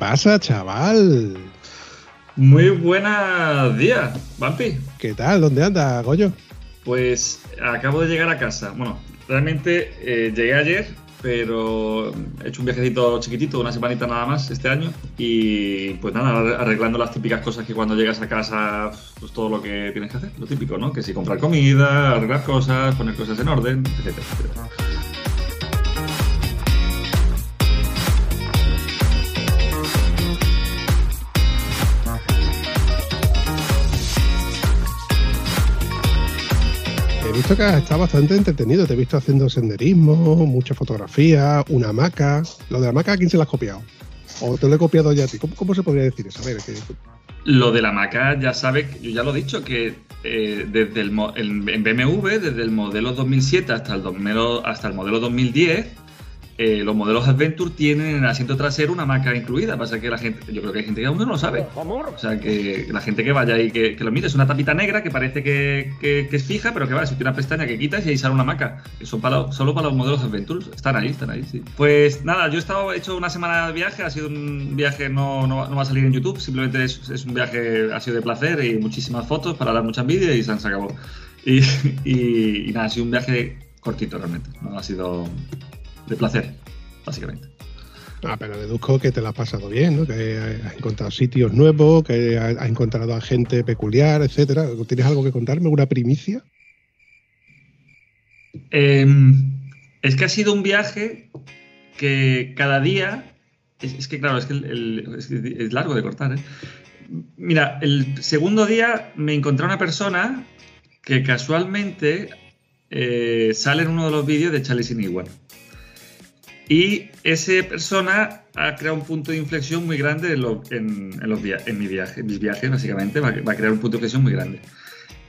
Pasa, chaval? Muy buenos días, Vampi. ¿Qué tal? ¿Dónde anda, Goyo? Pues acabo de llegar a casa. Bueno, realmente eh, llegué ayer, pero he hecho un viajecito chiquitito, una semanita nada más este año. Y pues nada, arreglando las típicas cosas que cuando llegas a casa, pues todo lo que tienes que hacer, lo típico, ¿no? Que si comprar comida, arreglar cosas, poner cosas en orden, etcétera, etcétera. Visto que has bastante entretenido. Te he visto haciendo senderismo, mucha fotografía, una hamaca. Lo de la hamaca, ¿a quién se la has copiado? ¿O te lo he copiado ya a ti? ¿Cómo, se podría decir eso? A ver, que... Lo de la hamaca, ya sabes, yo ya lo he dicho, que eh, desde el, en BMW, desde el modelo 2007 hasta el, 2000 hasta el modelo 2010, eh, los modelos Adventure tienen en el asiento trasero una hamaca incluida. Pasa que la gente, yo creo que hay gente que aún no lo sabe. O sea, que la gente que vaya y que, que lo mire, es una tapita negra que parece que, que- que es fija, pero que va, existe una pestaña que quitas y ahí sale una hamaca. Que son para, solo para los modelos Adventure. Están ahí, están ahí, sí. Pues nada, yo he estado, he hecho una semana de viaje, ha sido un viaje, no, no, va- no va a salir en YouTube, simplemente es, es un viaje, ha sido de placer y muchísimas fotos para dar mucha envidia y se han. Y, y- y nada, ha sido un viaje cortito realmente, no ha sido de placer, básicamente. Ah, pero deduzco que te la has pasado bien, ¿no? Que has encontrado sitios nuevos, que has encontrado a gente peculiar, etcétera. ¿Tienes algo que contarme? ¿Una primicia? Eh, es que ha sido un viaje que cada día. Es, es que, claro, es que, el- el- es largo de cortar, ¿eh? Mira, el segundo día me encontré una persona que casualmente eh, sale en uno de los vídeos de Charlie Sin Igual. Y esa persona ha creado un punto de inflexión muy grande en, lo- en- en los via- en mi viaje, en mis viajes, básicamente. Va, a- va a crear un punto de inflexión muy grande.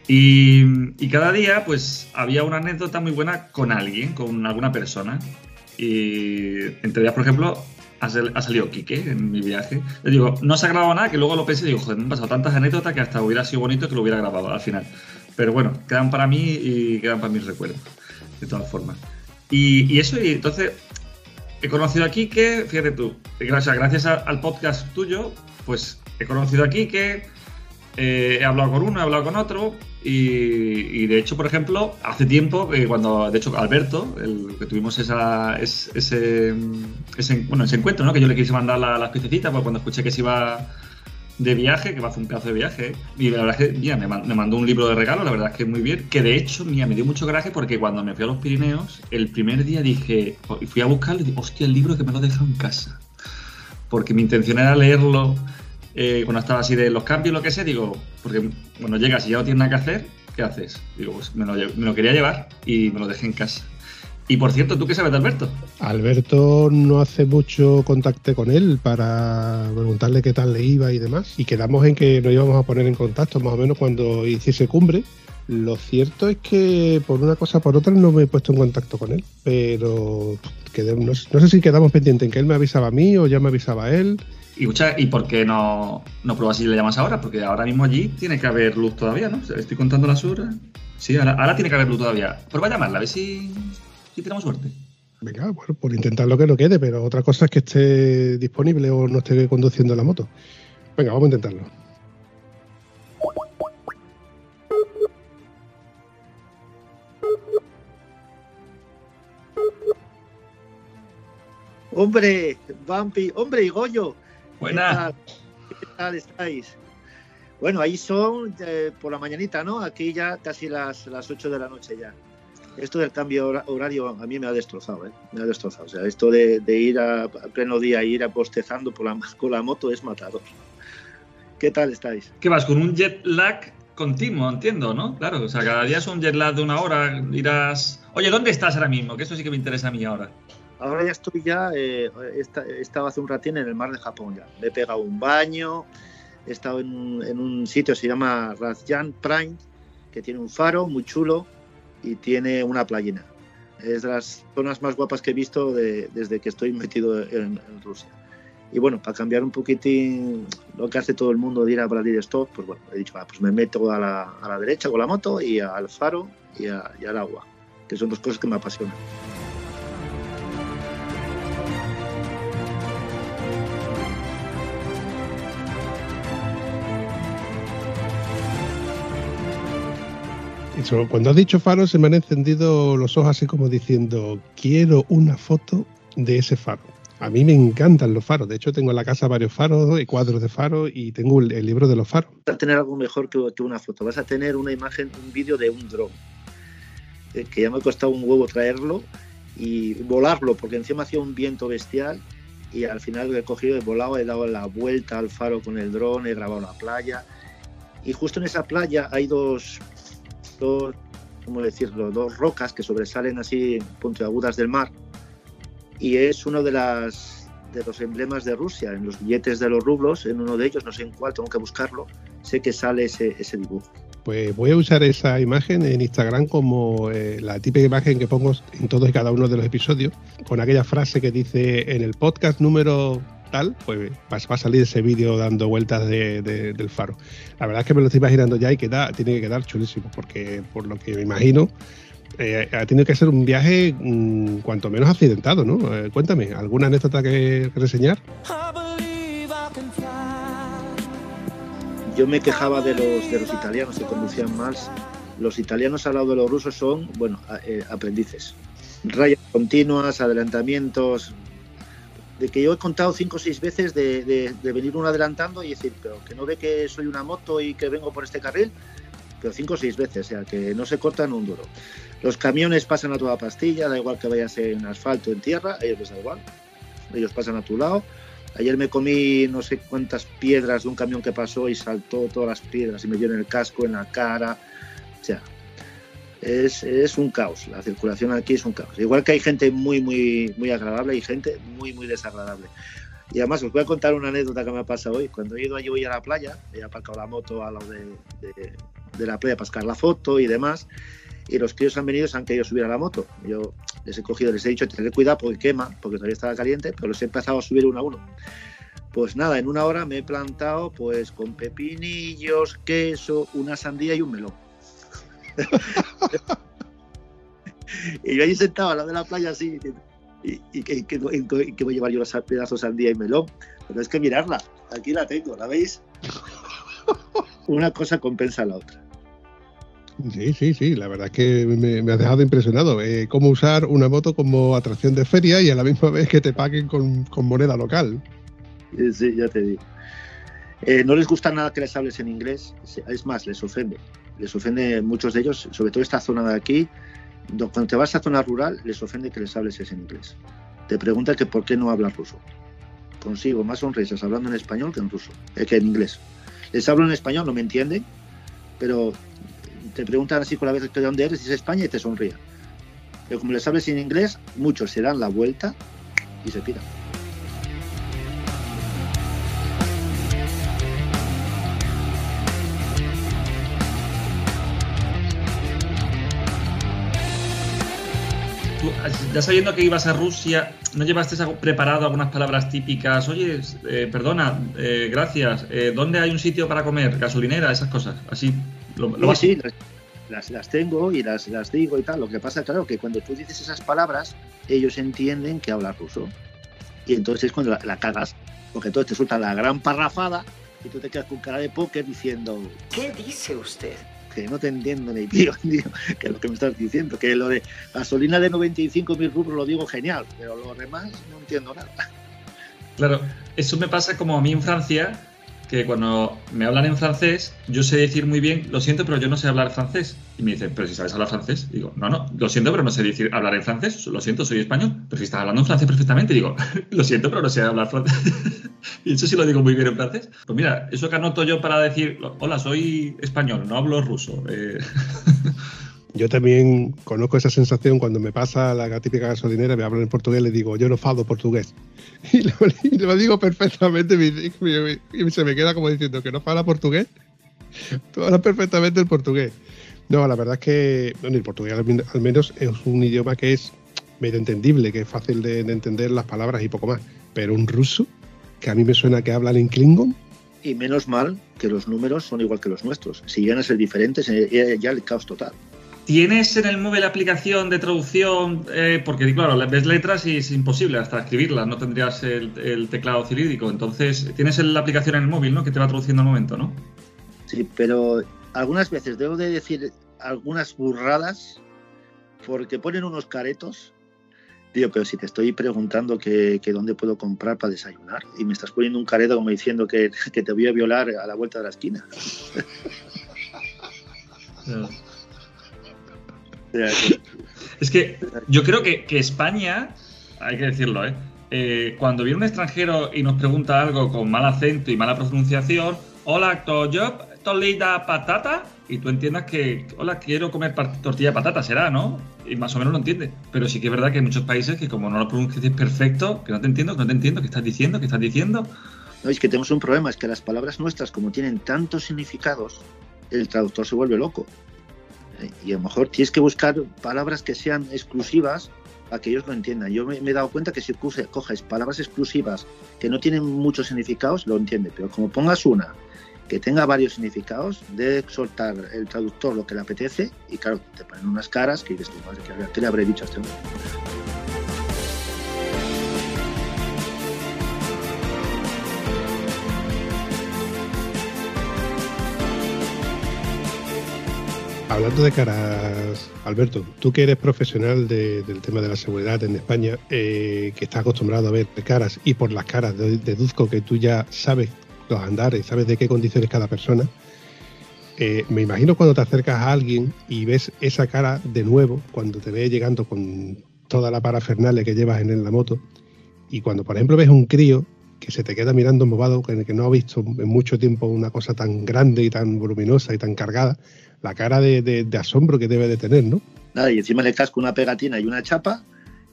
Y, y cada día, pues, había una anécdota muy buena con alguien, con alguna persona. Y entre ellas, por ejemplo, ha, sal- ha salido Quique en mi viaje. Le digo, no se ha grabado nada, que luego lo pensé y digo, joder, me han pasado tantas anécdotas que hasta hubiera sido bonito que lo hubiera grabado al final. Pero bueno, quedan para mí y quedan para mis recuerdos, de todas formas. Y, y eso, y entonces, he conocido a Quique, fíjate tú, gracias, gracias al podcast tuyo, pues he conocido a Quique, eh, he hablado con uno, he hablado con otro, y, y de hecho, por ejemplo, hace tiempo, eh, cuando, de hecho, Alberto, el que tuvimos esa, es- ese, bueno, ese encuentro, ¿no? que yo le quise mandar la- las piececitas, pues cuando escuché que se iba de viaje, que va a hacer un pedazo de viaje, y la verdad es que, mira, me, man- me mandó un libro de regalo, la verdad es que muy bien, que de hecho, mira, me dio mucho coraje porque cuando me fui a los Pirineos, el primer día dije, y fui a buscarlo y dije, hostia, el libro que me lo he en casa. Porque mi intención era leerlo eh, cuando estaba así de los cambios, lo que sea, digo, porque bueno, llegas y ya no tienes nada que hacer, ¿qué haces? Digo, pues me lo, me lo quería llevar y me lo dejé en casa. Y por cierto, ¿tú qué sabes de Alberto? Alberto no hace mucho contacté con él para preguntarle qué tal le iba y demás. Y quedamos en que nos íbamos a poner en contacto más o menos cuando hiciese cumbre. Lo cierto es que por una cosa o por otra no me he puesto en contacto con él. Pero quedé- no, sé- no sé si quedamos pendientes en que él me avisaba a mí o ya me avisaba a él. Y, escucha, ¿y por qué no, no pruebas si le llamas ahora? Porque ahora mismo allí tiene que haber luz todavía, ¿no? Estoy contando las horas. Sí, ahora, ahora tiene que haber luz todavía. Prueba a llamarla, a ver si, si tenemos suerte. Venga, bueno, por intentar lo que no quede, pero otra cosa es que esté disponible o no esté conduciendo la moto. Venga, vamos a intentarlo. Hombre, Vampi, hombre, y Goyo. Buena. ¿Qué tal? ¿Qué tal estáis? Bueno, ahí son eh, por la mañanita, ¿no? Aquí ya casi las, las 8 de la noche ya. Esto del cambio hora- horario a mí me ha destrozado, ¿eh? Me ha destrozado. O sea, esto de, de ir a, a pleno día ir apostezando por la, con la moto es matador. ¿Qué tal estáis? ¿Qué vas? ¿Con un jet lag continuo, entiendo, ¿no? Claro, o sea, cada día es un jet lag de una hora, irás... Oye, ¿dónde estás ahora mismo? Que eso sí que me interesa a mí ahora. Ahora ya estoy ya, eh, he estado hace un ratín en el mar de Japón ya. Me he pegado un baño, he estado en, en un sitio, se llama Razjan Prime, que tiene un faro muy chulo y tiene una playina. Es de las zonas más guapas que he visto desde que estoy metido en, Rusia. Y bueno, para cambiar un poquitín lo que hace todo el mundo de ir a Vladivostok, pues bueno, he dicho, pues me meto a la, a la, derecha con la moto y al faro y, y al agua, que son dos cosas que me apasionan. Cuando has dicho faro se me han encendido los ojos así como diciendo, quiero una foto de ese faro. A mí me encantan los faros. De hecho, tengo en la casa varios faros y cuadros de faros y tengo el, libro de los faros. Vas a tener algo mejor que, una foto. Vas a tener una imagen, un vídeo de un dron. Eh, que ya me ha costado un huevo traerlo y volarlo, porque encima hacía un viento bestial y al final he cogido, he volado, he dado la vuelta al faro con el dron, he grabado la playa. Y justo en esa playa hay dos, dos, ¿cómo decirlo? Dos rocas que sobresalen así puntiagudas del mar y es uno de las de los emblemas de Rusia, en los billetes de los rublos, en uno de ellos, no sé en cuál, tengo que buscarlo, sé que sale ese, ese dibujo. Pues voy a usar esa imagen en Instagram como eh, la típica imagen que pongo en todos y cada uno de los episodios, con aquella frase que dice en el podcast número tal, pues va, a salir ese vídeo dando vueltas del faro. La verdad es que me lo estoy imaginando ya y queda, tiene que quedar chulísimo, porque por lo que me imagino, eh, ha tenido que ser un viaje mm, cuanto menos accidentado, ¿no? Eh, cuéntame, ¿alguna anécdota que, reseñar? Yo me quejaba de los, de los italianos que conducían más. Los italianos al lado de los rusos son, bueno, eh, aprendices. Rayas continuas, adelantamientos, de que yo he contado cinco o seis veces de, venir uno adelantando y decir, pero que no ve que soy una moto y que vengo por este carril, pero cinco o seis veces, o sea, que no se cortan un duro. Los camiones pasan a toda pastilla, da igual que vayas en asfalto en tierra, a ellos les da igual, ellos pasan a tu lado. Ayer me comí no sé cuántas piedras de un camión que pasó y saltó todas las piedras y me dio en el casco, en la cara, o sea, es, un caos. La circulación aquí es un caos. Igual que hay gente muy, muy, muy agradable y gente muy, muy desagradable. Y además os voy a contar una anécdota que me ha pasado hoy. Cuando he ido allí hoy a la playa, he aparcado la moto a lado de, la playa para sacar la foto y demás. Y los críos han venido y se han querido subir a la moto. Yo les he cogido, les he dicho, tener cuidado porque quema, porque todavía estaba caliente, pero les he empezado a subir uno a uno. Pues nada, en una hora me he plantado pues con pepinillos, queso, una sandía y un melón y yo ahí sentado al lado de la playa así, y, que, que, voy a llevar yo los pedazos sandía y melón. Pero es que mirarla, aquí la tengo, ¿la veis? Una cosa compensa a la otra. Sí, sí, sí, la verdad es que me, ha dejado impresionado. Eh, cómo usar una moto como atracción de feria y a la misma vez que te paguen con, moneda local. Sí, ya te digo. Eh, no les gusta nada que les hables en inglés, es más, les ofende les ofende muchos de ellos, sobre todo esta zona de aquí, cuando te vas a zona rural, les ofende que les hables en inglés. Te preguntan que por qué no hablas ruso. Consigo más sonrisas hablando en español que en ruso, eh, que en inglés. Les hablo en español, no me entienden, pero te preguntan así con la vez de dónde eres, dices España y te sonríen. Pero como les hables en inglés, muchos se dan la vuelta y se piran. Ya sabiendo que ibas a Rusia, ¿no llevaste preparado algunas palabras típicas? Oye, eh, perdona, eh, gracias, eh, ¿dónde hay un sitio para comer? ¿Gasolinera? Esas cosas. Así lo, sí, las, las, tengo y las, las digo y tal. Lo que pasa, claro, que cuando tú dices esas palabras, ellos entienden que hablas ruso. Y entonces es cuando la, cagas, porque entonces te suelta la gran parrafada y tú te quedas con cara de póker diciendo... ¿Qué dice usted? Que no te entiendo ni tío, que es lo que me estás diciendo, que lo de gasolina de 95 mil rublos lo digo genial, pero lo demás no entiendo nada. Claro, eso me pasa como a mí en Francia, que cuando me hablan en francés, yo sé decir muy bien, lo siento, pero yo no sé hablar francés. Y me dicen, pero si sabes hablar francés. digo, no, no, lo siento, pero no sé decir hablar en francés. Lo siento, soy español. Pero si estás hablando en francés perfectamente, digo, lo siento, pero no sé hablar francés. y eso sí lo digo muy bien en francés. Pues mira, eso que anoto yo para decir, hola, soy español, no hablo ruso. Eh. Yo también conozco esa sensación cuando me pasa la típica gasolinera, me hablan en portugués, le digo, yo no falo portugués. Y lo, digo perfectamente y se me queda como diciendo que no fala portugués. Tú hablas perfectamente el portugués. No, la verdad es que el portugués al menos es un idioma que es medio entendible, que es fácil de, entender las palabras y poco más. Pero un ruso, que a mí me suena que hablan en Klingon, y menos mal que los números son igual que los nuestros. Si llegan a ser diferentes, ya el caos total. ¿Tienes en el móvil la aplicación de traducción? Eh, porque, claro, ves letras y es imposible hasta escribirlas, no tendrías el, teclado cilíndrico. Entonces, tienes la aplicación en el móvil, ¿no? Que te va traduciendo al momento, ¿no? Sí, pero algunas veces debo de decir algunas burradas porque ponen unos caretos. Digo, pero si te estoy preguntando que, dónde puedo comprar para desayunar y me estás poniendo un careto como diciendo que, te voy a violar a la vuelta de la esquina. Es que yo creo que, España, hay que decirlo, ¿eh? ¿eh? cuando viene un extranjero y nos pregunta algo con mal acento y mala pronunciación, hola, yo tolida patata, y tú entiendas que, hola, quiero comer tortilla de patata, será, ¿no? Y más o menos lo entiende. Pero sí que es verdad que hay muchos países que como no lo pronuncias perfecto, que no te entiendo, que no te entiendo, que estás diciendo, que estás diciendo. No, es que tenemos un problema, es que las palabras nuestras, como tienen tantos significados, el traductor se vuelve loco y a lo mejor tienes que buscar palabras que sean exclusivas para que ellos lo entiendan. Yo me, he dado cuenta que si coges palabras exclusivas que no tienen muchos significados, lo entiende, pero como pongas una que tenga varios significados, debe soltar el traductor lo que le apetece y claro, te ponen unas caras que dices, madre, ¿qué le habré dicho a este hombre? Hablando de caras, Alberto, tú que eres profesional del tema de la seguridad en España, eh, que estás acostumbrado a ver caras y por las caras deduzco que tú ya sabes los andares, sabes de qué condiciones cada persona. Eh, me imagino cuando te acercas a alguien y ves esa cara de nuevo, cuando te ves llegando con toda la parafernalia que llevas en la moto, y cuando, por ejemplo, ves un crío que se te queda mirando que, que no ha visto en mucho tiempo una cosa tan grande y tan voluminosa y tan cargada, la cara de, asombro que debe de tener, ¿no? Nada, y encima le casco una pegatina y una chapa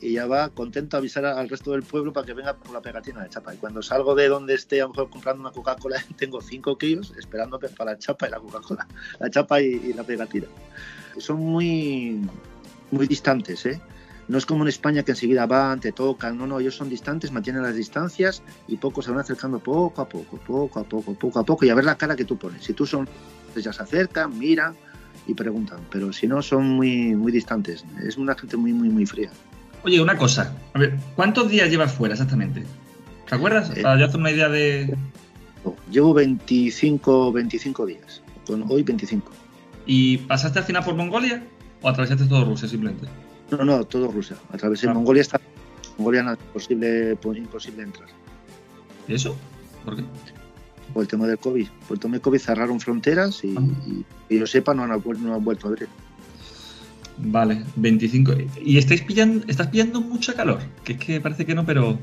y ya va contento a avisar al resto del pueblo para que venga por la pegatina de chapa. Y cuando salgo de donde esté a lo mejor comprando una Coca-Cola, tengo cinco kilos esperando para la chapa y la Coca-Cola, la chapa y, la pegatina. Son muy, muy distantes, ¿eh? No es como en España que enseguida van, te tocan, no, no, ellos son distantes, mantienen las distancias y poco se van acercando poco a poco, poco a poco, poco a poco y a ver la cara que tú pones. Si tú son pues ya se acercan, miran y preguntan, pero si no son muy, muy distantes. Es una gente muy, muy, muy fría. Oye, una cosa, a ver, ¿cuántos días llevas fuera exactamente? ¿Te acuerdas? Eh, Para yo hacer una idea de... Llevo 25, 25 días, con hoy 25. ¿Y pasaste al final por Mongolia o atravesaste todo Rusia simplemente? No, no, todo Rusia. Atravesé ah. Mongolia, está Mongolia no es imposible, imposible entrar. ¿Y eso? ¿Por qué? Por el tema del COVID. Por el tema del COVID cerraron fronteras y, y, yo sepa no han, no han vuelto a abrir. Vale, 25. ¿Y estáis pillando, estás pillando mucha calor? Que es que parece que no, pero...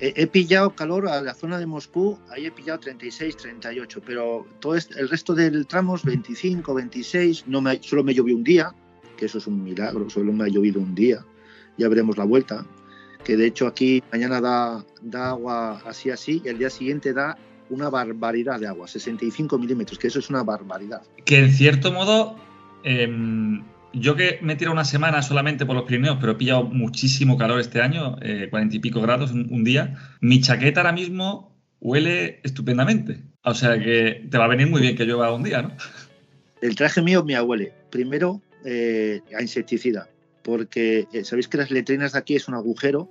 He, pillado calor a la zona de Moscú, ahí he pillado 36, 38, pero todo el resto del tramo es 25, 26, no me, solo me llovió un día, que eso es un milagro, solo me ha llovido un día, ya veremos la vuelta, que de hecho aquí mañana da, da agua así así y el día siguiente da una barbaridad de agua, 65 milímetros, que eso es una barbaridad. Que en cierto modo, em, yo que me tiro una semana solamente por los Pirineos, pero he pillado muchísimo calor este año, eh, cuarenta y pico grados un, día, mi chaqueta ahora mismo huele estupendamente. O sea que te va a venir muy bien que llueva un día, ¿no? El traje mío me huele, primero, eh, a insecticida, porque eh, sabéis que las letrinas de aquí es un agujero,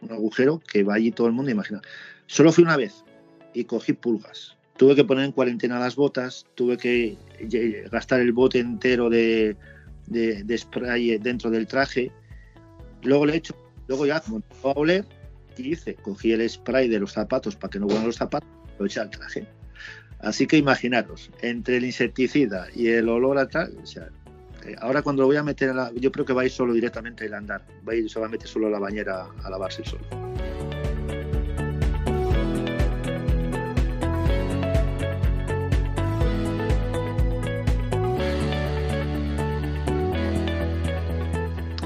un agujero que va allí todo el mundo, imagina. Solo fui una vez, y cogí pulgas. Tuve que poner en cuarentena las botas, tuve que gastar el bote entero de, de, spray dentro del traje. Luego le he hecho, luego ya como a oler, ¿qué hice? Cogí el spray de los zapatos para que no huelan los zapatos aprovechar el traje. Así que imaginaros, entre el insecticida y el olor a tal, o sea, eh, ahora cuando lo voy a meter, la, yo creo que va a ir solo directamente al andar, va a ir, se a solo a la bañera a lavarse solo.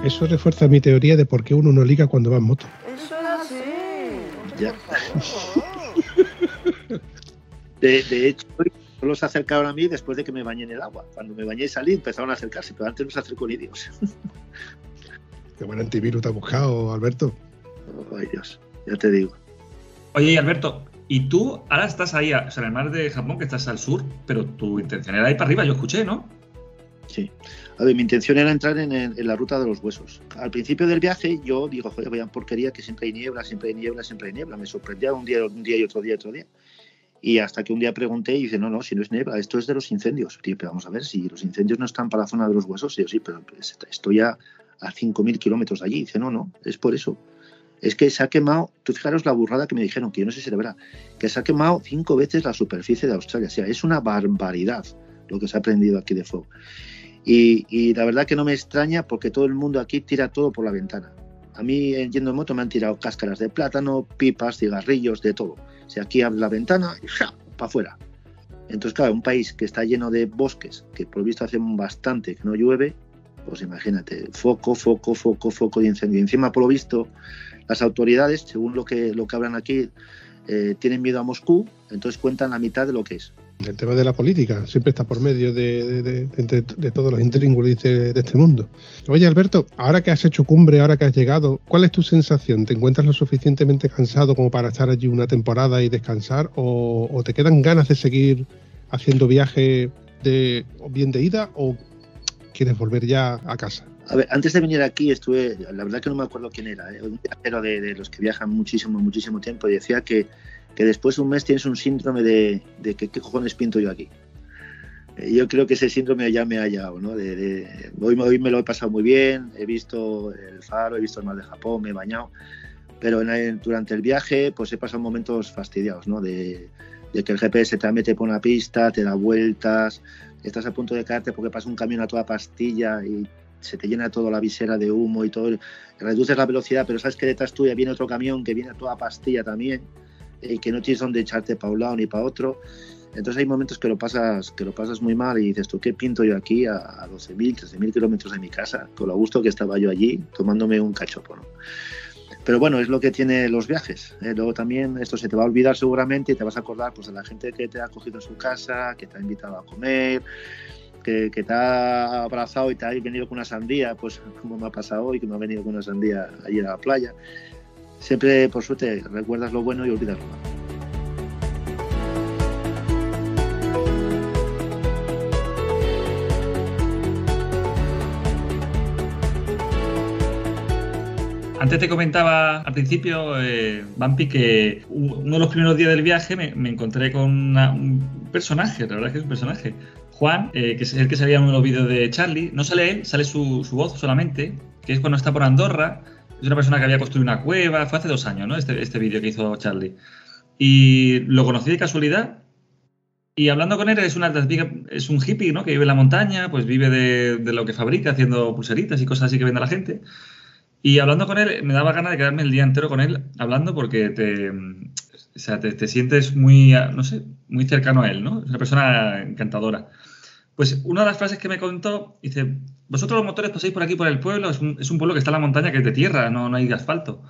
Eso refuerza mi teoría de por qué uno no liga cuando va en moto. Eso es así. Ya. De, de hecho, solo se acercaron a mí después de que me bañé en el agua. Cuando me bañé y salí, empezaron a acercarse, pero antes no se acercó ni Dios. Qué buen antivirus te has buscado, Alberto. Ay, Dios, ya te digo. Oye, Alberto, y tú ahora estás ahí, o sea, en el mar de Japón, que estás al sur, pero tu intención era ir para arriba, yo escuché, ¿no? Sí. A ver, mi intención era entrar en, el- en la ruta de los huesos. Al principio del viaje yo digo, joder, vaya porquería que siempre hay niebla, siempre hay niebla, siempre hay niebla. Me sorprendía un día, un día y otro día y otro día. Y hasta que un día pregunté y dice, no, no, si no es niebla, esto es de los incendios. Tío, pero vamos a ver, si los incendios no están para la zona de los huesos, sí, sí, pero estoy a, a 5.000 kilómetros de allí. Dice, no, no, es por eso. Es que se ha quemado, tú fijaros la burrada que me dijeron, que yo no sé si era verdad, que se ha quemado cinco veces la superficie de Australia. O sea, es una barbaridad lo que se ha prendido aquí de fuego. Y, y la verdad que no me extraña porque todo el mundo aquí tira todo por la ventana. A mí eh, yendo en moto me han tirado cáscaras de plátano, pipas, cigarrillos, de todo. Sea, aquí abres la ventana y para afuera. Entonces, claro, un país que está lleno de bosques, que por visto hace bastante que no llueve, pues imagínate, foco, foco, foco, foco de incendio. Encima, por lo visto, las autoridades, según lo que, lo que hablan aquí, eh, tienen miedo a Moscú, entonces cuentan la mitad de lo que es. El tema de la política siempre está por medio de, de- de- de- todos los intríngulis de, este mundo. Oye, Alberto, ahora que has hecho cumbre, ahora que has llegado, ¿cuál es tu sensación? ¿Te encuentras lo suficientemente cansado como para estar allí una temporada y descansar? ¿O, o te quedan ganas de seguir haciendo viaje de, bien de ida o quieres volver ya a casa? A ver, antes de venir aquí estuve, la verdad que no me acuerdo quién era, ¿eh? un viajero de, de los que viajan muchísimo, muchísimo tiempo y decía que, que después de un mes tienes un síndrome de, de que qué cojones pinto yo aquí. Eh, Yo creo que ese síndrome ya me ha hallado, ¿no? De, de- hoy, hoy me lo he pasado muy bien, he visto el faro, he visto el mar de Japón, me he bañado, pero en el- durante el viaje pues he pasado momentos fastidiados, ¿no? De, de que el GPS te mete por una pista, te da vueltas, estás a punto de caerte porque pasa un camión a toda pastilla y se te llena toda la visera de humo y todo, reduces la velocidad, pero sabes que detrás tuya viene otro camión que viene a toda pastilla también y que no tienes dónde echarte para un lado ni para otro. Entonces hay momentos que lo pasas que lo pasas muy mal y dices, ¿tú qué pinto yo aquí a, a 12.000, 13.000 kilómetros de mi casa? Con lo gusto que estaba yo allí tomándome un cachopo, ¿no? Pero bueno, es lo que tiene los viajes. ¿eh? Luego también esto se te va a olvidar seguramente y te vas a acordar pues, de la gente que te ha acogido en su casa, que te ha invitado a comer, que, que te ha abrazado y te ha venido con una sandía, pues como me ha pasado hoy, que me ha venido con una sandía allí a la playa. Siempre, por suerte, recuerdas lo bueno y olvidas lo malo. Antes te comentaba al principio, eh, Bampi, que uno de los primeros días del viaje me, encontré con un personaje, la verdad es que es un personaje. Juan, eh, que es el que salía en uno de los vídeos de Charlie, no sale él, sale su voz solamente, que es cuando está por Andorra. Es una persona que había construido una cueva, fue hace dos años, ¿no? Este, este vídeo que hizo Charlie. Y lo conocí de casualidad. Y hablando con él, es, una, es un hippie, ¿no? Que vive en la montaña, pues vive de, de lo que fabrica, haciendo pulseritas y cosas así que vende a la gente. Y hablando con él, me daba ganas de quedarme el día entero con él hablando porque te, o sea, te, te sientes muy, no sé, muy cercano a él, ¿no? Es una persona encantadora. Pues una de las frases que me contó, dice, vosotros los motores pasáis por aquí, por el pueblo, es un, es un pueblo que está en la montaña, que es de tierra, no, no hay de asfalto.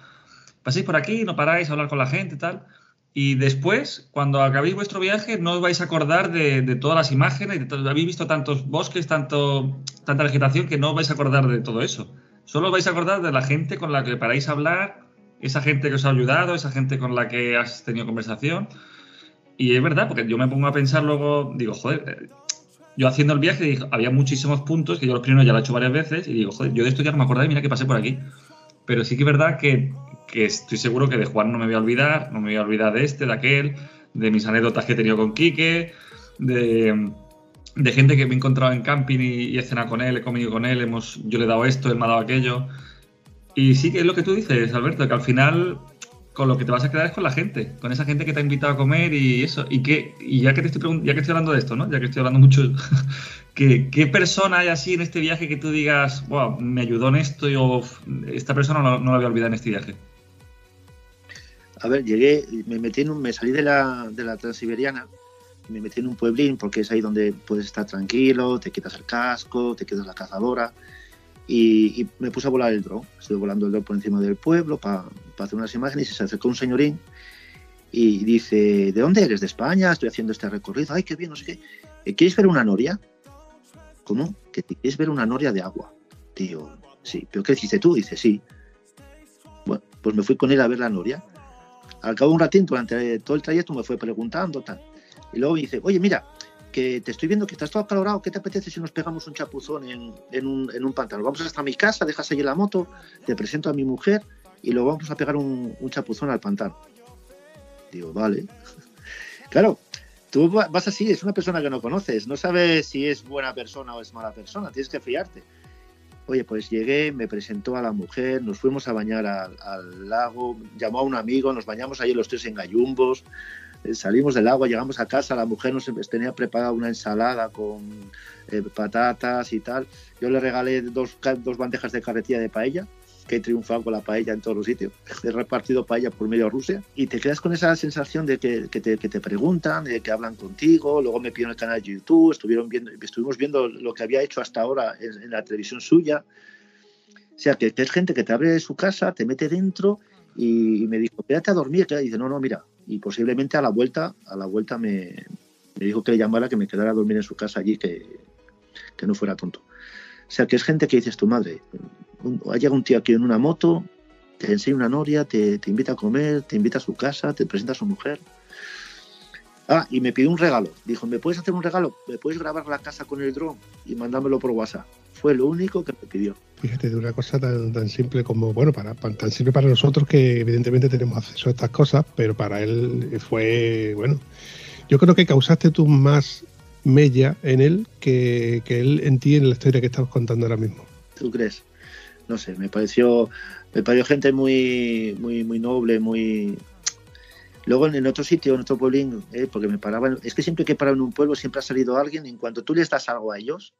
Pasáis por aquí, no paráis a hablar con la gente y tal. Y después, cuando acabéis vuestro viaje, no os vais a acordar de, de todas las imágenes, de habéis visto tantos bosques, tanto, tanta vegetación, que no os vais a acordar de todo eso. Solo os vais a acordar de la gente con la que paráis a hablar, esa gente que os ha ayudado, esa gente con la que has tenido conversación. Y es verdad, porque yo me pongo a pensar luego, digo, joder, eh, yo haciendo el viaje digo, había muchísimos puntos que yo los primeros ya lo he hecho varias veces y digo, joder, yo de esto ya no me acordaba y mira que pasé por aquí. Pero sí que es verdad que, que estoy seguro que de Juan no me voy a olvidar, no me voy a olvidar de este, de aquel, de mis anécdotas que he tenido con Quique, de, de gente que me he encontrado en camping y, y he cenado con él, he comido con él, hemos, yo le he dado esto, él me ha dado aquello. Y sí que es lo que tú dices, Alberto, que al final con lo que te vas a quedar es con la gente, con esa gente que te ha invitado a comer y eso. Y que, y ya que te estoy ya que estoy hablando de esto, ¿no? Ya que estoy hablando mucho, ¿qué, ¿qué persona hay así en este viaje que tú digas, wow, me ayudó en esto y esta persona no, la voy a olvidar en este viaje? A ver, llegué, me metí en un, me salí de la, de la Transiberiana me metí en un pueblín porque es ahí donde puedes estar tranquilo, te quitas el casco, te quitas la cazadora y, me puse a volar el dron. Estuve volando el dron por encima del pueblo para hacer unas imágenes y se acercó un señorín y dice, ¿de dónde eres? ¿De España? Estoy haciendo este recorrido. Ay, qué bien, no sé qué. Eh, ¿Quieres ver una noria? ¿Cómo? ¿Que quieres ver una noria de agua? Tío, sí. ¿Pero qué hiciste tú? Dice, sí. Bueno, pues me fui con él a ver la noria. Al cabo de un ratito, durante todo el trayecto, me fue preguntando, tal. Y luego dice, oye, mira, que te estoy viendo que estás todo acalorado, ¿qué te apetece si nos pegamos un chapuzón en, en, un, en un pantano? Vamos hasta mi casa, dejas allí la moto, te presento a mi mujer y luego vamos a pegar un, un chapuzón al pantano. Digo, vale. claro, tú vas así, es una persona que no conoces, no sabes si es buena persona o es mala persona, tienes que fiarte. Oye, pues llegué, me presentó a la mujer, nos fuimos a bañar al, al lago, llamó a un amigo, nos bañamos allí los tres en gallumbos, eh, salimos del agua, llegamos a casa, la mujer nos tenía preparada una ensalada con eh, patatas y tal. Yo le regalé dos, dos bandejas de carretilla de paella, que he triunfado con la paella en todos los sitios. He repartido paella por medio Rusia y te quedas con esa sensación de que, te, preguntan, de que hablan contigo. Luego me pidieron el canal de YouTube, estuvieron viendo, estuvimos viendo lo que había hecho hasta ahora en, la televisión suya. O sea, que, es gente que te abre su casa, te mete dentro y, me dijo, quédate a dormir. Y dice, no, no, mira, y posiblemente a la vuelta, a la vuelta me, me dijo que le llamara, que me quedara a dormir en su casa allí, que, que no fuera tonto. O sea, que es gente que dices tu madre, ha llegado un tío aquí en una moto, te enseña una noria, te, te, invita a comer, te invita a su casa, te presenta a su mujer. Ah, y me pidió un regalo. Dijo, ¿me puedes hacer un regalo? ¿Me puedes grabar la casa con el dron y mandármelo por WhatsApp? Fue lo único que me pidió. Fíjate, de una cosa tan, tan simple como, bueno, para, tan simple para nosotros que evidentemente tenemos acceso a estas cosas, pero para él fue, bueno, yo creo que causaste tú más mella en él que, que él en ti en la historia que estamos contando ahora mismo. ¿Tú crees? No sé, me pareció, me pareció gente muy, muy, muy noble, muy, Luego en otro sitio, en otro pueblín, eh, porque me paraban, es que siempre que paran en un pueblo siempre ha salido alguien, en cuanto tú les das algo a ellos,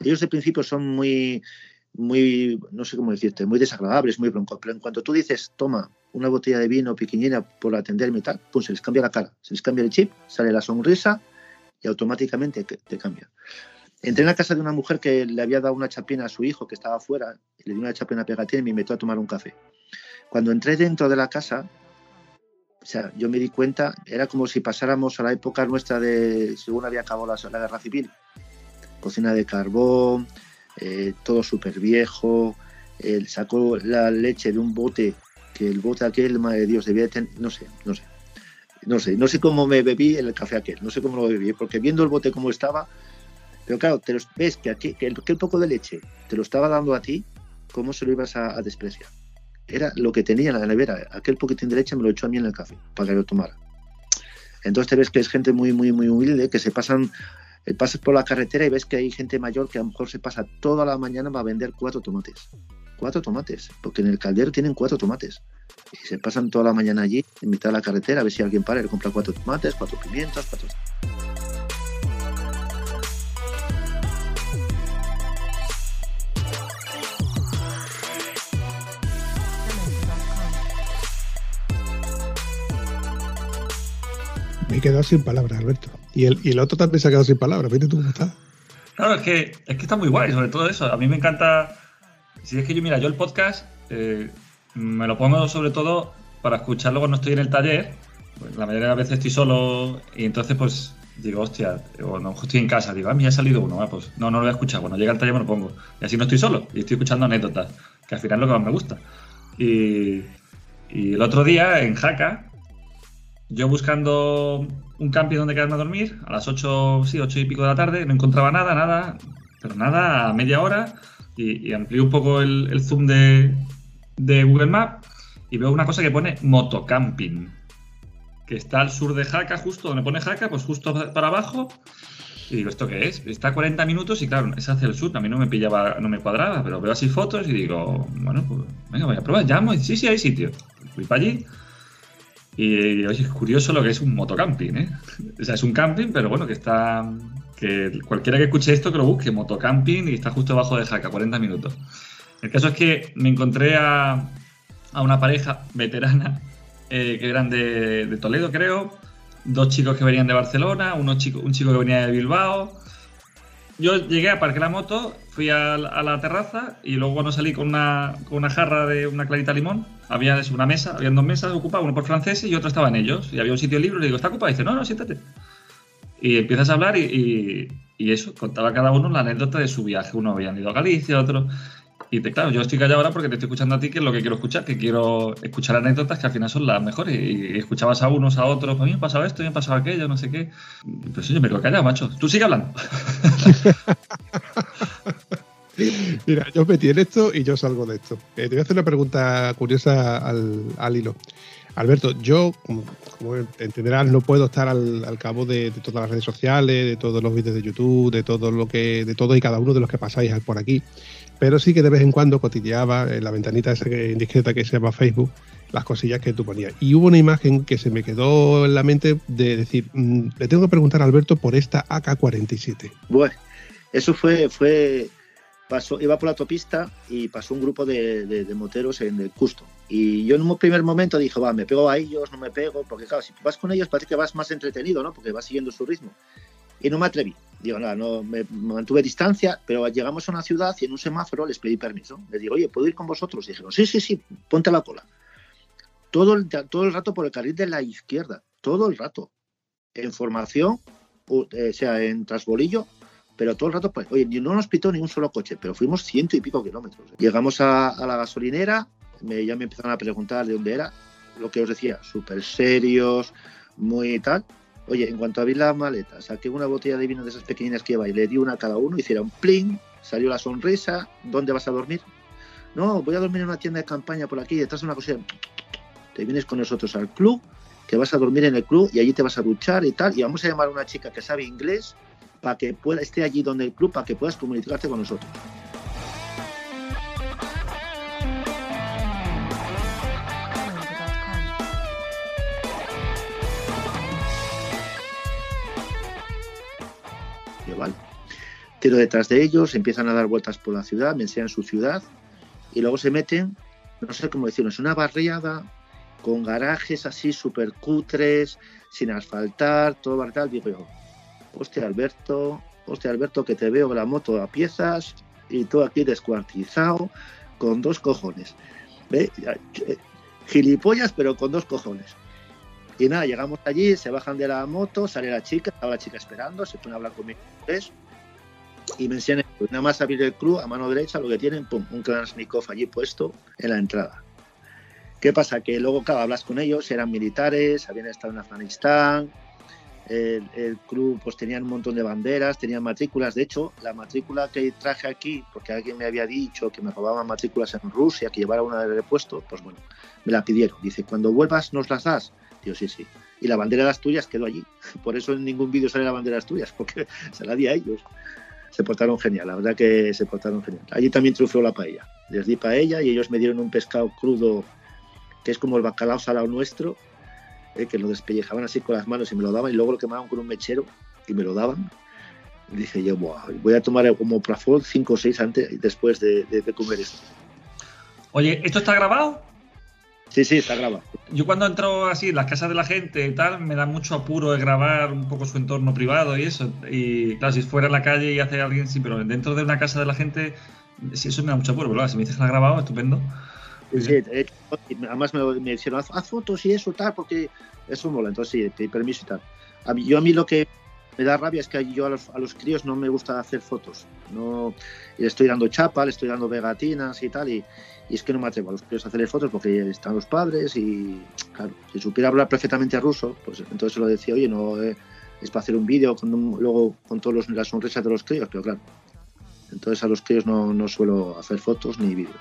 ellos de principio son muy, muy, no sé cómo decirte, muy desagradables, muy broncos, pero en cuanto tú dices, toma una botella de vino pequeñina por atenderme y tal, pues se les cambia la cara, se les cambia el chip, sale la sonrisa y automáticamente te cambia. Entré en la casa de una mujer que le había dado una chapina a su hijo que estaba afuera, le di una chapina pegatina y me invitó a tomar un café. Cuando entré dentro de la casa, o sea, yo me di cuenta, era como si pasáramos a la época nuestra de, según había acabado la, la guerra civil, cocina de carbón, eh, todo súper viejo, él sacó la leche de un bote, que el bote aquel, madre de Dios, debía tener, no sé, no sé, no sé, no sé cómo me bebí el café aquel, no sé cómo lo bebí, porque viendo el bote como estaba, pero claro, te ves que, aquí, que, el, poco de leche te lo estaba dando a ti, ¿cómo se lo ibas a, despreciar? era lo que tenía en la nevera. Aquel poquitín de leche me lo echó a mí en el café para que lo tomara. Entonces te ves que es gente muy, muy, muy humilde, que se pasan, eh, pasas por la carretera y ves que hay gente mayor que a lo mejor se pasa toda la mañana va a vender cuatro tomates. Cuatro tomates, porque en el caldero tienen cuatro tomates. Y se pasan toda la mañana allí, en mitad de la carretera, a ver si alguien para y le compra cuatro tomates, cuatro pimientos, cuatro... quedado sin palabras, Alberto. Y el, y el otro también se ha quedado sin palabras. Viste tú cómo está. Claro, es que, es que está muy guay, sobre todo eso. A mí me encanta. Si es que yo, mira, yo el podcast eh, me lo pongo sobre todo para escucharlo cuando estoy en el taller. La mayoría de las veces estoy solo y entonces, pues digo, hostia, o no, estoy en casa, digo, ah, mí ha salido uno, ah, pues no, no lo voy a escuchar. Cuando llega al taller me lo pongo. Y así no estoy solo y estoy escuchando anécdotas, que al final es lo que más me gusta. Y, y el otro día en Jaca, yo buscando un camping donde quedarme a dormir, a las 8, sí, 8 y pico de la tarde, no encontraba nada, nada, pero nada, a media hora, y, y amplío un poco el, zoom de, de, Google Maps y veo una cosa que pone motocamping, que está al sur de Jaca, justo donde pone Jaca, pues justo para abajo. Y digo, ¿esto qué es? Está a 40 minutos y claro, es hacia el sur, a mí no me pillaba, no me cuadraba, pero veo así fotos y digo, bueno, pues venga, voy a probar, llamo y sí, sí, hay sitio. Fui para allí Y oye, es curioso lo que es un motocamping, ¿eh? O sea, es un camping, pero bueno, que está. que cualquiera que escuche esto que lo busque, motocamping, y está justo debajo de Jaca, 40 minutos. El caso es que me encontré a, a una pareja veterana eh, que eran de, de, Toledo, creo, dos chicos que venían de Barcelona, uno chico, un chico que venía de Bilbao. Yo llegué, a parque la moto, fui a, la terraza y luego cuando salí con una, con una jarra de una clarita limón, había una mesa, habían dos mesas ocupadas, uno por franceses y otro estaban ellos. Y había un sitio libre le digo, ¿está ocupado? Y dice, no, no, siéntate. Y empiezas a hablar y, y, y, eso, contaba cada uno la anécdota de su viaje. Uno habían ido a Galicia, otro. Y te, claro, yo estoy callado ahora porque te estoy escuchando a ti, que es lo que quiero escuchar, que quiero escuchar anécdotas que al final son las mejores. Y, escuchabas a unos, a otros, a mí me ha pasado esto, a mí me ha pasado aquello, no sé qué. Pues yo me quedo callado, macho. Tú sigue hablando. Mira, yo metí en esto y yo salgo de esto. Eh, te voy a hacer una pregunta curiosa al, al hilo. Alberto, yo, como, como, entenderás, no puedo estar al, al cabo de, de, todas las redes sociales, de todos los vídeos de YouTube, de todo lo que, de todo y cada uno de los que pasáis por aquí. Pero sí que de vez en cuando cotilleaba en la ventanita esa indiscreta que se llama Facebook las cosillas que tú ponías. Y hubo una imagen que se me quedó en la mente de decir, mmm, le tengo que preguntar a Alberto por esta AK-47. Bueno, eso fue, fue pasó, iba por la autopista y pasó un grupo de, moteros en el Custom. Y yo en un primer momento dije, va, me pego a ellos, no me pego, porque claro, si vas con ellos parece que vas más entretenido, ¿no? Porque vas siguiendo su ritmo. Y no me atreví. Digo, nada, no, me, mantuve distancia, pero llegamos a una ciudad y en un semáforo les pedí permiso. Les digo, oye, ¿puedo ir con vosotros? Y dijeron, sí, sí, sí, ponte la cola. Todo el, todo el rato por el carril de la izquierda, todo el rato. En formación, o eh, sea, en trasbolillo, pero todo el rato, pues, oye, no nos pitó ni un solo coche, pero fuimos ciento y pico kilómetros. Llegamos a, la gasolinera, ya me empezaron a preguntar de dónde era, lo que os decía, súper serios, muy tal. Oye, en cuanto abrí la maleta, saqué una botella de vino de esas pequeñinas que lleva y le di una a cada uno, hicieron pling, salió la sonrisa, ¿dónde vas a dormir? No, voy a dormir en una tienda de campaña por aquí, detrás de una cosilla. Te vienes con nosotros al club, que vas a dormir en el club y allí te vas a duchar y tal, y vamos a llamar a una chica que sabe inglés para que pueda, esté allí donde el club, para que puedas comunicarte con nosotros. Tiro detrás de ellos, empiezan a dar vueltas por la ciudad, me enseñan su ciudad y luego se meten, no sé cómo decirlo, es una barriada con garajes así súper cutres, sin asfaltar, todo barrial. Digo yo, hostia Alberto, hostia Alberto, que te veo la moto a piezas y tú aquí descuartizado con dos cojones. ¿Ve? Gilipollas, pero con dos cojones. Y nada, llegamos allí, se bajan de la moto, sale la chica, estaba la chica esperando, se pone a hablar conmigo y me enseñan nada más abrir el club a mano derecha lo que tienen, pum, un Kalashnikov allí puesto en la entrada. ¿Qué pasa? Que luego, claro, hablas con ellos, eran militares, habían estado en Afganistán, el, el, club pues tenían un montón de banderas, tenían matrículas. De hecho, la matrícula que traje aquí, porque alguien me había dicho que me robaban matrículas en Rusia, que llevara una de repuesto, pues bueno, me la pidieron. Dice, cuando vuelvas, ¿nos las das? Digo, sí, sí. Y la bandera de Asturias quedó allí. Por eso en ningún vídeo sale la bandera de Asturias, porque se la di a ellos. Se portaron genial, la verdad que se portaron genial. Allí también triunfó la paella. Les di paella y ellos me dieron un pescado crudo, que es como el bacalao salado nuestro, eh, que lo despellejaban así con las manos y me lo daban y luego lo quemaban con un mechero y me lo daban. Y dije yo, voy a tomar como Prafol 5 o 6 antes después de, de, de, comer esto. Oye, ¿esto está grabado? Sí, sí, está grabado. Yo cuando entro así en las casas de la gente y tal, me da mucho apuro de grabar un poco su entorno privado y eso. Y claro, si fuera en la calle y hace alguien, sí, pero dentro de una casa de la gente, sí, eso me da mucho apuro. Pero claro, si me dices que la ha grabado, estupendo. Sí, sí, además me, me dijeron, haz, haz, fotos y eso, tal, porque eso mola. Entonces sí, pedí permiso y tal. A mí, yo a mí lo que me da rabia es que yo a los, a los críos no me gusta hacer fotos. No, le estoy dando chapa, le estoy dando pegatinas y tal, y, y es que no me atrevo a los críos a hacerles fotos porque están los padres y, claro, si supiera hablar perfectamente ruso, pues entonces lo decía, oye, no eh, es para hacer un vídeo con un, luego con todas las sonrisas de los críos, pero claro. Entonces a los críos no, no suelo hacer fotos ni vídeos.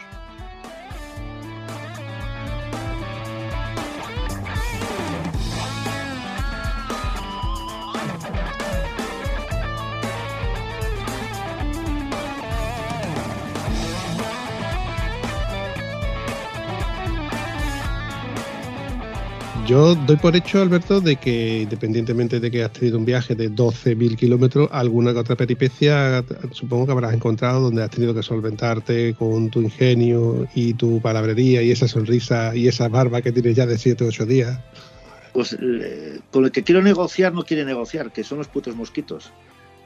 Yo doy por hecho, Alberto, de que independientemente de que has tenido un viaje de 12.000 kilómetros, alguna que otra peripecia supongo que habrás encontrado donde has tenido que solventarte con tu ingenio y tu palabrería y esa sonrisa y esa barba que tienes ya de 7 o 8 días. Pues con el que quiero negociar no quiere negociar, que son los putos mosquitos.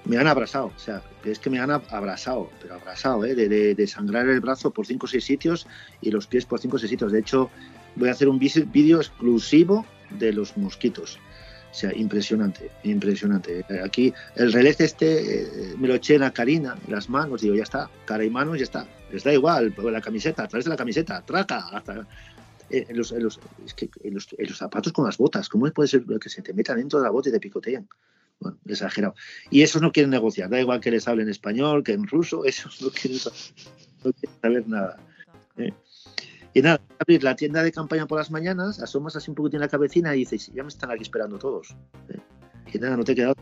Me han abrazado, o sea, es que me han abrazado, pero abrazado, ¿eh? de, de, sangrar el brazo por 5 o 6 sitios y los pies por 5 o 6 sitios. De hecho, voy a hacer un vídeo exclusivo de los mosquitos. O sea, impresionante, impresionante. Aquí el relé este eh, me lo eché en la carina, en las manos, digo, ya está, cara y manos, ya está. Les da igual, la camiseta, a través de la camiseta, traca, hasta eh, en, los, en, los, los, zapatos con las botas. ¿Cómo puede ser que se te metan dentro de la bota y te picotean? Bueno, exagerado. Y esos no quieren negociar, da igual que les hablen en español, que en ruso, esos no quieren, no quieren saber nada. ¿eh? Y nada, abrir la tienda de campaña por las mañanas, asomas así un poquito en la cabecina y dices, ya me están aquí esperando todos. ¿eh? Y nada, no te quedas,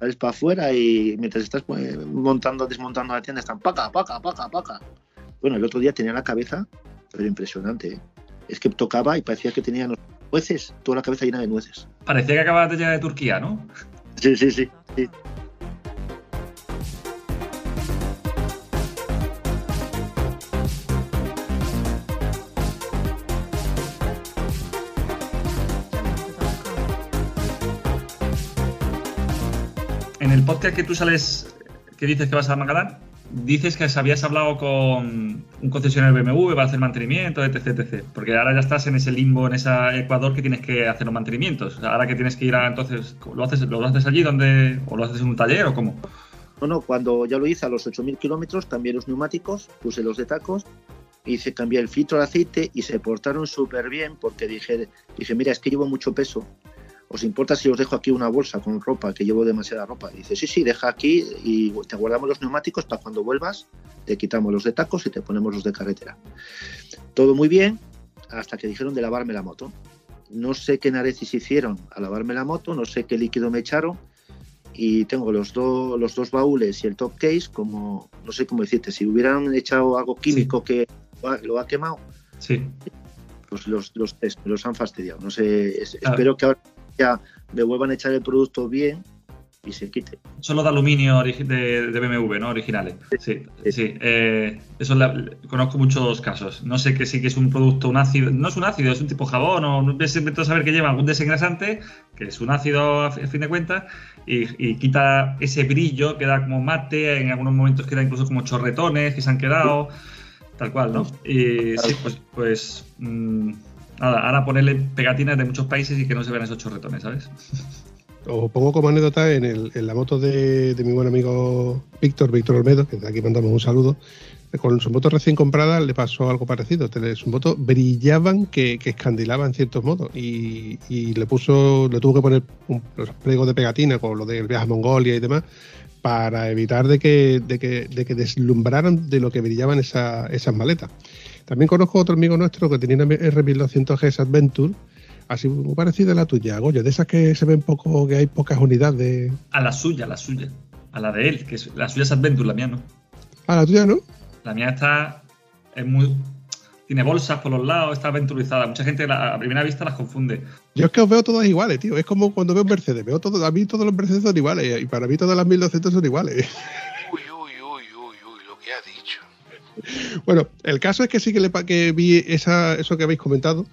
sales para afuera y mientras estás pues, montando, desmontando la tienda, están paca, paca, paca, paca. Bueno, el otro día tenía la cabeza, pero impresionante. ¿eh? Es que tocaba y parecía que tenía nueces, toda la cabeza llena de nueces. Parecía que acababa de llegar de Turquía, ¿no? Sí, sí, sí. sí. Que tú sales, que dices que vas a Magadán, dices que habías hablado con un concesionario BMW para hacer mantenimiento, etc, etc. Porque ahora ya estás en ese limbo, en ese Ecuador que tienes que hacer los mantenimientos. ahora que tienes que ir a, entonces, ¿lo haces, lo haces allí donde, o lo haces en un taller o cómo? Bueno, cuando ya lo hice a los 8.000 kilómetros, cambié los neumáticos, puse los de tacos, hice, cambié el filtro de aceite y se portaron súper bien porque dije, dije, mira, es que llevo mucho peso ¿os importa si os dejo aquí una bolsa con ropa, que llevo demasiada ropa? Y dice, sí, sí, deja aquí y te guardamos los neumáticos para cuando vuelvas, te quitamos los de tacos y te ponemos los de carretera. Todo muy bien, hasta que dijeron de lavarme la moto. No sé qué narices hicieron a lavarme la moto, no sé qué líquido me echaron y tengo los, los dos baúles y el top case como, no sé cómo decirte, si hubieran echado algo químico que lo ha quemado, sí. pues los, los, los han fastidiado. No sé, espero que ahora ya me vuelvan a echar el producto bien y se quite. Solo de aluminio de, BMW, ¿no? Originales. Sí, sí. Eh, eso conozco muchos casos. No sé que sí que es un producto, un ácido. No es un ácido, es un tipo jabón o no siempre saber que lleva algún desengrasante, que es un ácido a fin de cuentas, y, quita ese brillo, queda como mate, en algunos momentos queda incluso como chorretones que se han quedado, tal cual, ¿no? Y sí, pues, pues mm, Nada, ahora ponerle pegatinas de muchos países y que no se vean esos chorretones, ¿sabes? Os pongo como anécdota en, la moto de, mi buen amigo Víctor, Víctor Olmedo, que de aquí mandamos un saludo. Con su moto recién comprada le pasó algo parecido. Sus motos brillaban que, que escandilaban en ciertos modos y, le puso, le tuvo que poner un pliego de pegatina con lo del viaje a Mongolia y demás para evitar de que, de que, de que deslumbraran de lo que brillaban esas maletas. También conozco otro amigo nuestro que tenía una R1200GS Adventure, así muy parecida a la tuya, Goyo, de esas que se ven poco, que hay pocas unidades. A la suya, a la suya. A la de él, que es, la suya es Adventure, la mía no. A la tuya no. La mía está. Es muy. Tiene bolsas por los lados, está aventurizada. Mucha gente a primera vista las confunde. Yo es que os veo todas iguales, tío. Es como cuando veo un Mercedes. Veo todo, a mí todos los Mercedes son iguales. Y para mí todas las 1200 son iguales. Bueno, el caso es que sí que, le, que vi esa, eso que habéis comentado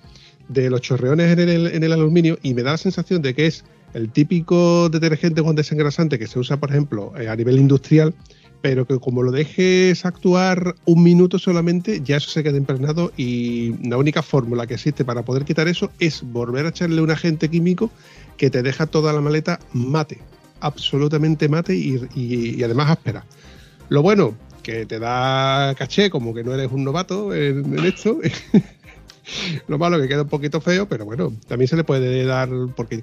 de los chorreones en el, aluminio y me da la sensación de que es el típico detergente con desengrasante que se usa, por ejemplo, eh, a nivel industrial, pero que como lo dejes actuar un minuto solamente, ya eso se queda impregnado y la única fórmula que existe para poder quitar eso es volver a echarle un agente químico que te deja toda la maleta mate, absolutamente mate y además áspera. Lo bueno, que te da caché como que no eres un novato en, esto. Lo malo que queda un poquito feo, pero bueno, también se le puede dar, porque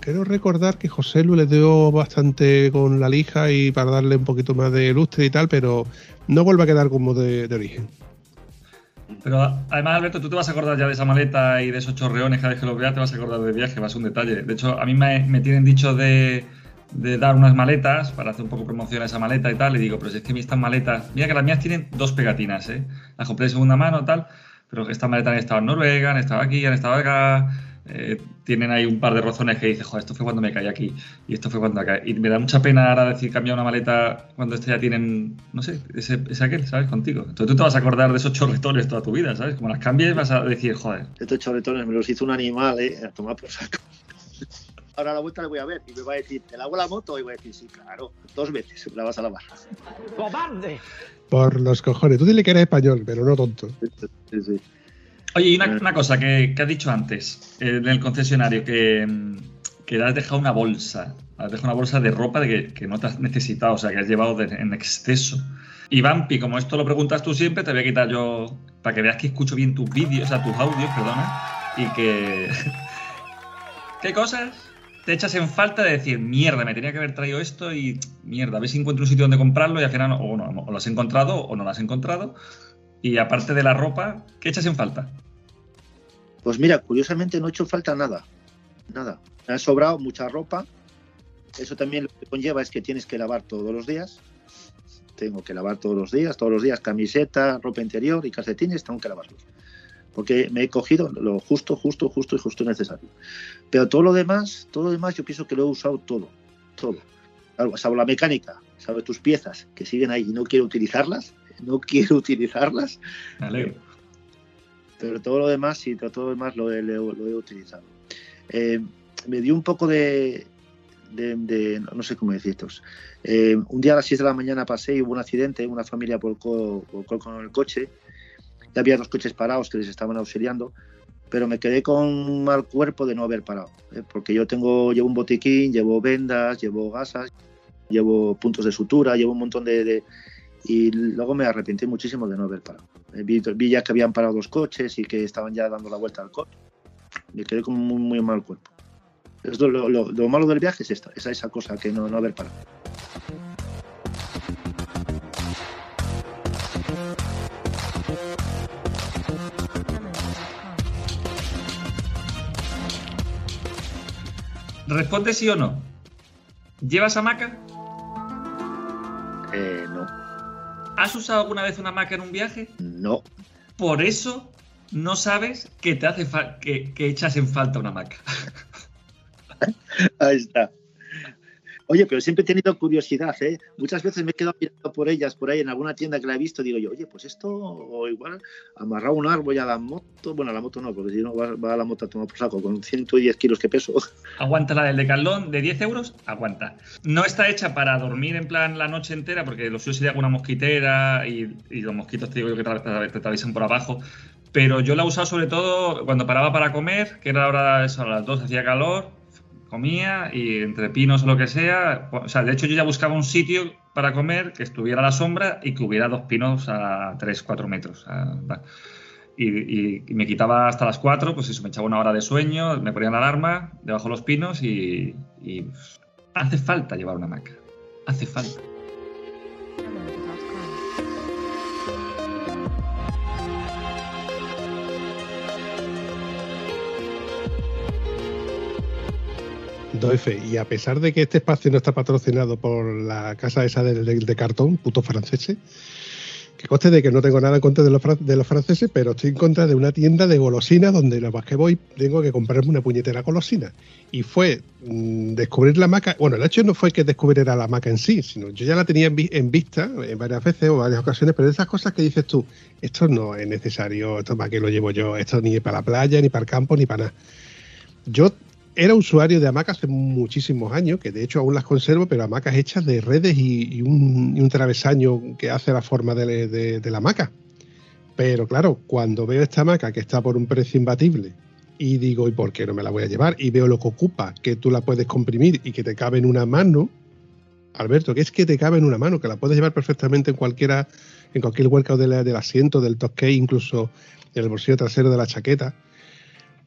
quiero recordar que José Lu le dio bastante con la lija y para darle un poquito más de lustre y tal, pero no vuelve a quedar como de, origen. Pero además, Alberto, tú te vas a acordar ya de esa maleta y de esos chorreones, cada vez que lo veas te vas a acordar del viaje, va a ser un detalle. De hecho, a mí me tienen dicho de, de dar unas maletas para hacer un poco promoción a esa maleta y tal. Y digo, pero si es que estas maletas, mira que las mías tienen dos pegatinas, ¿eh? Las compré de segunda mano tal, pero estas maletas han estado en Noruega, han estado aquí, han estado acá. eh, tienen ahí un par de razones que dices, joder, esto fue cuando me caí aquí y esto fue cuando acá. Y me da mucha pena ahora decir cambiar una maleta cuando este ya tienen, no sé, ese, ese aquel, ¿sabes? Contigo. Entonces tú te vas a acordar de esos chorretones toda tu vida, ¿sabes? Como las cambies vas a decir, joder. Estos chorretones me los hizo un animal, ¿eh? A tomar por saco. Ahora a la vuelta le voy a ver y me va a decir, ¿te lavo la moto? Y voy a decir, sí, claro, dos veces la vas a lavar. ¡Cobarde! Por los cojones. Tú dile que eres español, pero no tonto. Sí, sí. Oye, y una, una cosa que, que, has dicho antes eh, en el concesionario, que, que has dejado una bolsa, has dejado una bolsa de ropa de que, que no te has necesitado, o sea, que has llevado de, en exceso. Y Vampi, como esto lo preguntas tú siempre, te voy a quitar yo, para que veas que escucho bien tus vídeos, o sea, tus audios, perdona, y que... ¿Qué cosas? Te echas en falta de decir, mierda, me tenía que haber traído esto y mierda, a ver si encuentro un sitio donde comprarlo y al final o, no, o lo has encontrado o no lo has encontrado. Y aparte de la ropa, ¿qué echas en falta? Pues mira, curiosamente no he hecho falta nada. Nada. Me ha sobrado mucha ropa. Eso también lo que conlleva es que tienes que lavar todos los días. Tengo que lavar todos los días, todos los días camiseta, ropa interior y calcetines, tengo que lavarlos. Porque me he cogido lo justo, justo, justo y justo necesario. Pero todo lo demás, todo lo demás yo pienso que lo he usado todo. Todo. Salvo la mecánica, salvo tus piezas que siguen ahí y no quiero utilizarlas. No quiero utilizarlas. Vale pero todo lo demás sí, todo lo demás lo he, lo, lo he utilizado. Eh, me dio un poco de, de, de no sé cómo decirlos. Eh, un día a las 6 de la mañana pasé y hubo un accidente, una familia volcó, volcó con el coche, había dos coches parados que les estaban auxiliando, pero me quedé con un mal cuerpo de no haber parado, ¿eh? porque yo tengo, llevo un botiquín, llevo vendas, llevo gasas, llevo puntos de sutura, llevo un montón de, de y luego me arrepentí muchísimo de no haber parado. Vi, vi, ya que habían parado los coches y que estaban ya dando la vuelta al coche. Me quedé con muy, muy mal cuerpo. Lo, lo, lo, malo del viaje es esta, esa, esa cosa que no, no haber parado. Responde sí o no. ¿Llevas hamaca? Eh, no. ¿Has usado alguna vez una hamaca en un viaje? No. Por eso no sabes que te hace que, que, echas en falta una hamaca. Ahí está. Oye, pero siempre he tenido curiosidad, ¿eh? Muchas veces me he quedado mirando por ellas, por ahí en alguna tienda que la he visto, digo yo, oye, pues esto, o igual, amarrar un árbol a la moto, bueno, a la moto no, porque si no va, va a la moto a tomar por saco, con 110 kilos que peso. Aguanta la del decalón de 10 euros, aguanta. No está hecha para dormir en plan la noche entera, porque lo suyo sería alguna mosquitera y, y los mosquitos te digo yo que te, atraviesan por abajo, pero yo la usado sobre todo cuando paraba para comer, que era la hora, eso, a las 2 hacía calor, comía y entre pinos o lo que sea. O sea, de hecho yo ya buscaba un sitio para comer que estuviera a la sombra y que hubiera dos pinos a 3, 4 metros. Y, y, y, me quitaba hasta las 4, pues eso, me echaba una hora de sueño, me ponía la alarma debajo de los pinos y, y hace falta llevar una hamaca. Hace falta. Doy fe. Y a pesar de que este espacio no está patrocinado por la casa esa de, de, cartón, putos franceses, que coste de que no tengo nada en contra de los, de los, franceses, pero estoy en contra de una tienda de golosinas donde lo más que voy tengo que comprarme una puñetera golosina. Y fue mmm, descubrir la maca. Bueno, el hecho no fue que descubriera la maca en sí, sino yo ya la tenía en, vi en, vista en varias veces o varias ocasiones, pero esas cosas que dices tú, esto no es necesario, esto para qué lo llevo yo, esto ni para la playa, ni para el campo, ni para nada. Yo era usuario de hamacas hace muchísimos años, que de hecho aún las conservo, pero hamacas hechas de redes y, un, travesaño que hace la forma de, la hamaca. Pero claro, cuando veo esta hamaca que está por un precio imbatible y digo, ¿y por qué no me la voy a llevar? Y veo lo que ocupa, que tú la puedes comprimir y que te cabe en una mano, Alberto, que es que te cabe en una mano, que la puedes llevar perfectamente en cualquiera, en cualquier hueco del asiento, del toque, incluso en el bolsillo trasero de la chaqueta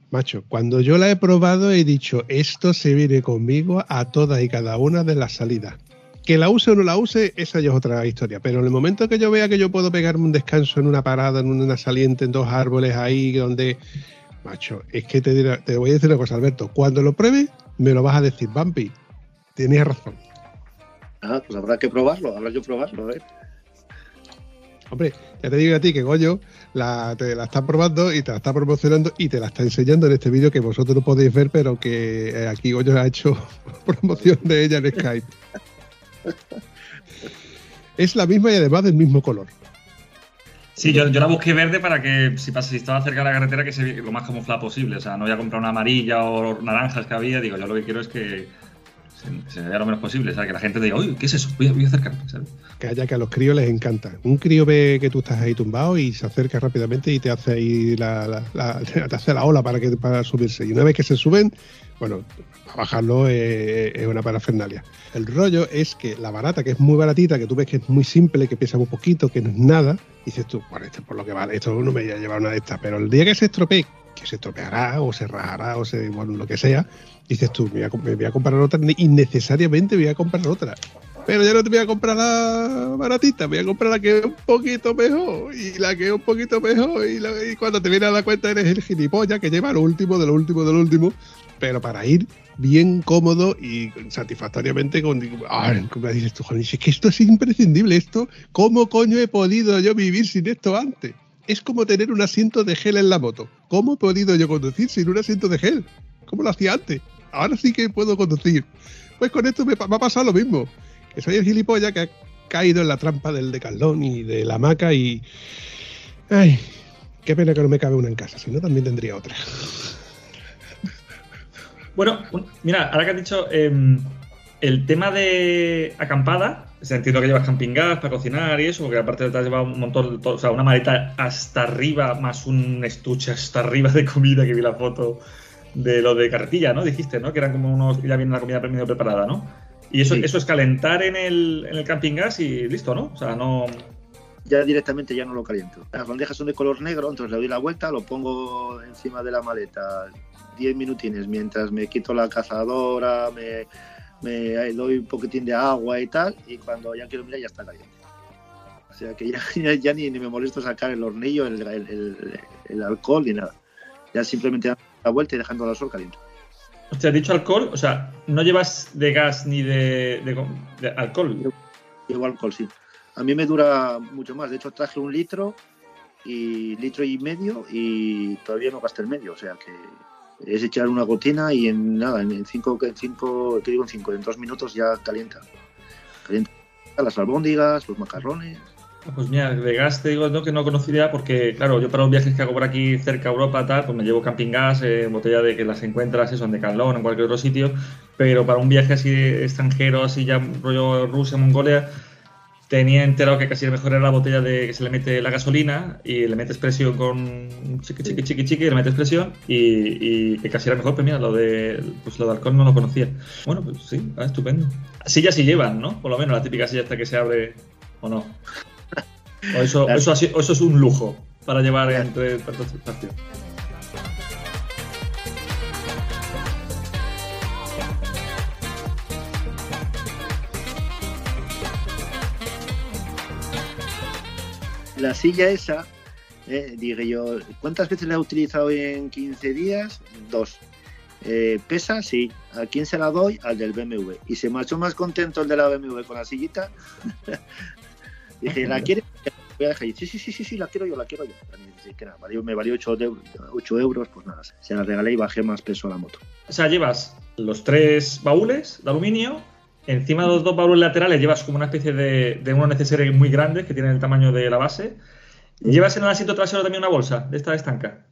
Macho, cuando yo la he probado he dicho, esto se viene conmigo a todas y cada una de las salidas. Que la use o no la use, esa ya es otra historia. Pero en el momento que yo vea que yo puedo pegarme un descanso en una parada, en una saliente, en dos árboles ahí, donde... Macho, es que te, dirá, te voy a decir una cosa, Alberto. Cuando lo pruebes, me lo vas a decir, Bampi. Tenías razón. Ah, pues habrá que probarlo, habrá que probarlo, ¿eh? Hombre, ya te digo a ti que Goyo la, te la está probando y te la está promocionando y te la está enseñando en este vídeo que vosotros no podéis ver, pero que eh, aquí Goyo ha hecho promoción de ella en Skype. es la misma y además del mismo color. Sí, yo, la busqué verde para que si, si estaba cerca de la carretera que se lo más camuflada posible. O sea, no voy a comprar una amarilla o naranjas que había. Digo, yo lo que quiero es que se, se vea lo menos posible. ¿sabes? Que la gente diga, uy, ¿qué es eso? Voy a, acercarme. ¿sabes? Que haya que a los críos les encanta. Un crío ve que tú estás ahí tumbado y se acerca rápidamente y te hace ahí la, te hace la ola para que para subirse. Y una vez que se suben, bueno, a bajarlo eh, es una parafernalia. El rollo es que la barata, que es muy baratita, que tú ves que es muy simple, que pesa muy poquito, que no es nada, dices tú, bueno, esto es por lo que vale, esto no me voy a llevar una de estas. Pero el día que se estropee, que se estropeará o se rajará o se, bueno, lo que sea, dices tú, me voy a, comprar otra, innecesariamente voy a comprar otra. Pero ya no te voy a comprar la baratita, voy a comprar la que es un poquito mejor. Y la que es un poquito mejor. Y, la- cuando te vienes a dar cuenta eres el gilipollas que lleva lo último, de lo último, de lo último. Pero para ir bien cómodo y satisfactoriamente con... Ay, como dices tú, joder, es que esto es imprescindible. Esto, ¿cómo coño he podido yo vivir sin esto antes? Es como tener un asiento de gel en la moto. ¿Cómo he podido yo conducir sin un asiento de gel? ¿Cómo lo hacía antes? Ahora sí que puedo conducir. Pues con esto me, me ha pasado lo mismo. Que soy el gilipollas que ha caído en la trampa del decalón y de la hamaca y... Ay, qué pena que no me cabe una en casa, si no también tendría otra. Bueno, mira, ahora que has dicho em, el tema de acampada, o entiendo que llevas camping gas para cocinar y eso, porque aparte te has llevado un montón, todo- o sea, una maleta hasta arriba más un estuche hasta arriba de comida que vi la foto de lo de carretilla, ¿no? Dijiste, ¿no? Que eran como unos, ya viene la comida medio preparada, ¿no? Y eso, Sí. eso es calentar en el, en el camping gas y listo, ¿no? O sea, no... Ya directamente ya no lo caliento. Las bandejas son de color negro, entonces le doy la vuelta, lo pongo encima de la maleta 10 minutines mientras me quito la cazadora, me, me doy un poquitín de agua y tal, y cuando ya quiero mirar ya está caliente. O sea que ya, ya, ya ni, ni me molesto sacar el hornillo, el, el- el- el alcohol ni nada. Ya simplemente la vuelta y dejando al sol caliente. O sea, dicho alcohol, o sea, no llevas de gas ni de, de- de alcohol. Llevo alcohol, sí. A mí me dura mucho más. De hecho, traje un litro y litro y medio y todavía no gasté el medio. O sea que es echar una gotina y en nada, en cinco, en cinco, ¿qué digo en cinco? En dos minutos ya calienta. Calienta las albóndigas, los macarrones. Pues mira, de gas te digo no, que no conocería porque, claro, yo para los viajes que hago por aquí cerca a Europa, tal, pues me llevo camping gas, eh, botella de que las encuentras eso, en Decathlon, en cualquier otro sitio, pero para un viaje así extranjero, así ya rollo Rusia, Mongolia, tenía enterado que casi lo mejor era la botella de que se le mete la gasolina y le metes presión con chiqui chiqui chiqui chiqui, le metes presión y, que casi era mejor, pero mira, lo de pues lo de alcohol no lo conocía. Bueno, pues sí, ah, estupendo. Sillas sí llevan, ¿no? Por lo menos la típica silla esta que se abre o no. O eso, Claro. eso, así- o eso es un lujo para llevar entre tantos espacios. La silla esa, eh, dije yo, ¿cuántas veces la he utilizado en 15 días? Dos. Eh, pesa, sí. ¿A quién se la doy? Al del BMW. Y se marchó más contento el de la BMW con la sillita. Dije, ¿la quieres? Voy a dejar. Y, Sí, sí, sí, sí, sí, la quiero yo, la quiero yo. Dice que nada, valió- me valió 8, euros, pues nada, se la regalé y bajé más peso a la moto. O sea, llevas los tres baúles de aluminio. Encima de los dos baúles laterales llevas como una especie de, de unos necesarios muy grandes que tienen el tamaño de la base. Llevas en el asiento trasero también una bolsa de esta estanca.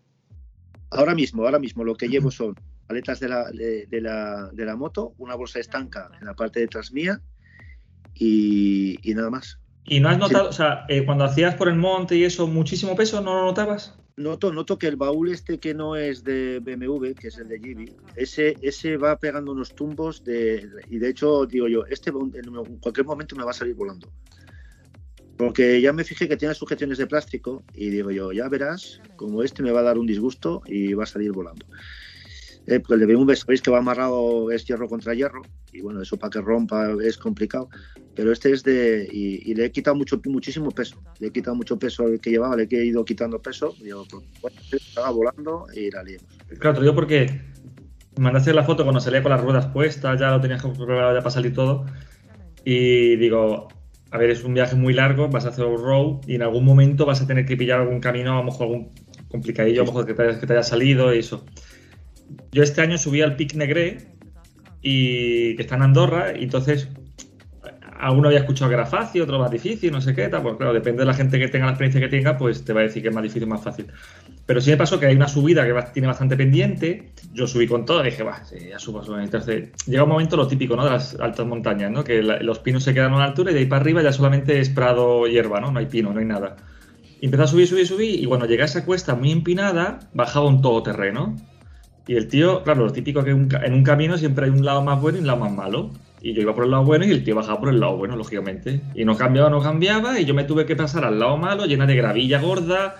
Ahora mismo, ahora mismo lo que llevo son paletas de la, de, de la, de la moto, una bolsa estanca en la parte de atrás mía y, y nada más. Y no has Sí. notado, o sea, eh, cuando hacías por el monte y eso, muchísimo peso, ¿no lo notabas? Noto, noto que el baúl este que no es de BMW, que es el de Gibi, ese, ese va pegando unos tumbos de, y de hecho digo yo, este en cualquier momento me va a salir volando. Porque ya me fijé que tiene sujeciones de plástico y digo yo, ya verás, como este me va a dar un disgusto y va a salir volando. Eh, porque el de BMW sabéis que va amarrado, es hierro contra hierro, y bueno, eso para que rompa es complicado, pero este es de, y, y le he quitado mucho, muchísimo peso, le he quitado mucho peso al que llevaba, le he ido quitando peso, digo, pues, bueno, estaba volando y la liemos. Claro, te digo porque mandaste la foto cuando salía con las ruedas puestas, ya lo tenías preparado ya para salir todo. Y digo, a ver, es un viaje muy largo, vas a hacer un road y en algún momento vas a tener que pillar algún camino, a lo mejor algún complicadillo, a lo mejor que te, que te haya salido y eso. Yo este año subí al Pic Negre y que está en Andorra y entonces alguno había escuchado que era fácil, otro más difícil, no sé qué, tal, pues claro, depende de la gente que tenga la experiencia que tenga, pues te va a decir que es más difícil o más fácil. Pero sí me pasó que hay una subida que va- tiene bastante pendiente, yo subí con todo, dije, va, sí, ya subo, subo. Entonces, llega un momento lo típico, ¿no? De las altas montañas, ¿no? Que los pinos se quedan a una altura y de ahí para arriba ya solamente es prado hierba, ¿no? No hay pino, no hay nada. Y a subir, subir, subir, y cuando llegué a esa cuesta muy empinada, bajaba un todoterreno. Y el tío, claro, lo típico que un en un camino siempre hay un lado más bueno y un lado más malo. Y yo iba por el lado bueno y el tío bajaba por el lado bueno, lógicamente. Y no cambiaba, no cambiaba, y yo me tuve que pasar al lado malo, llena de gravilla gorda,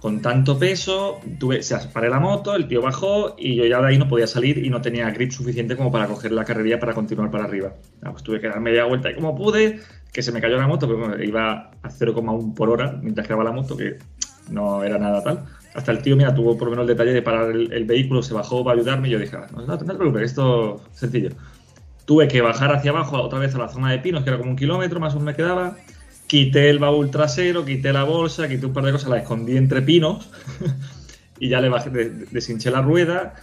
con tanto peso. Tuve, se paré la moto, el tío bajó y yo ya de ahí no podía salir y no tenía grip suficiente como para coger la carrería para continuar para arriba. Ah, pues tuve que dar media vuelta y como pude, que se me cayó la moto, pero iba a 0,1 por hora mientras que la moto, que no era nada tal. Hasta el tío, mira, tuvo por lo menos el detalle de parar el, el vehículo, se bajó para ayudarme y yo dije, "Ah, no, no, no te preocupes, esto es sencillo. Tuve que bajar hacia abajo otra vez a la zona de pinos, que era como un kilómetro más o menos me quedaba. Quité el baúl trasero, quité la bolsa, quité un par de cosas, la escondí entre pinos y ya le bajé, de- de- deshinché la rueda.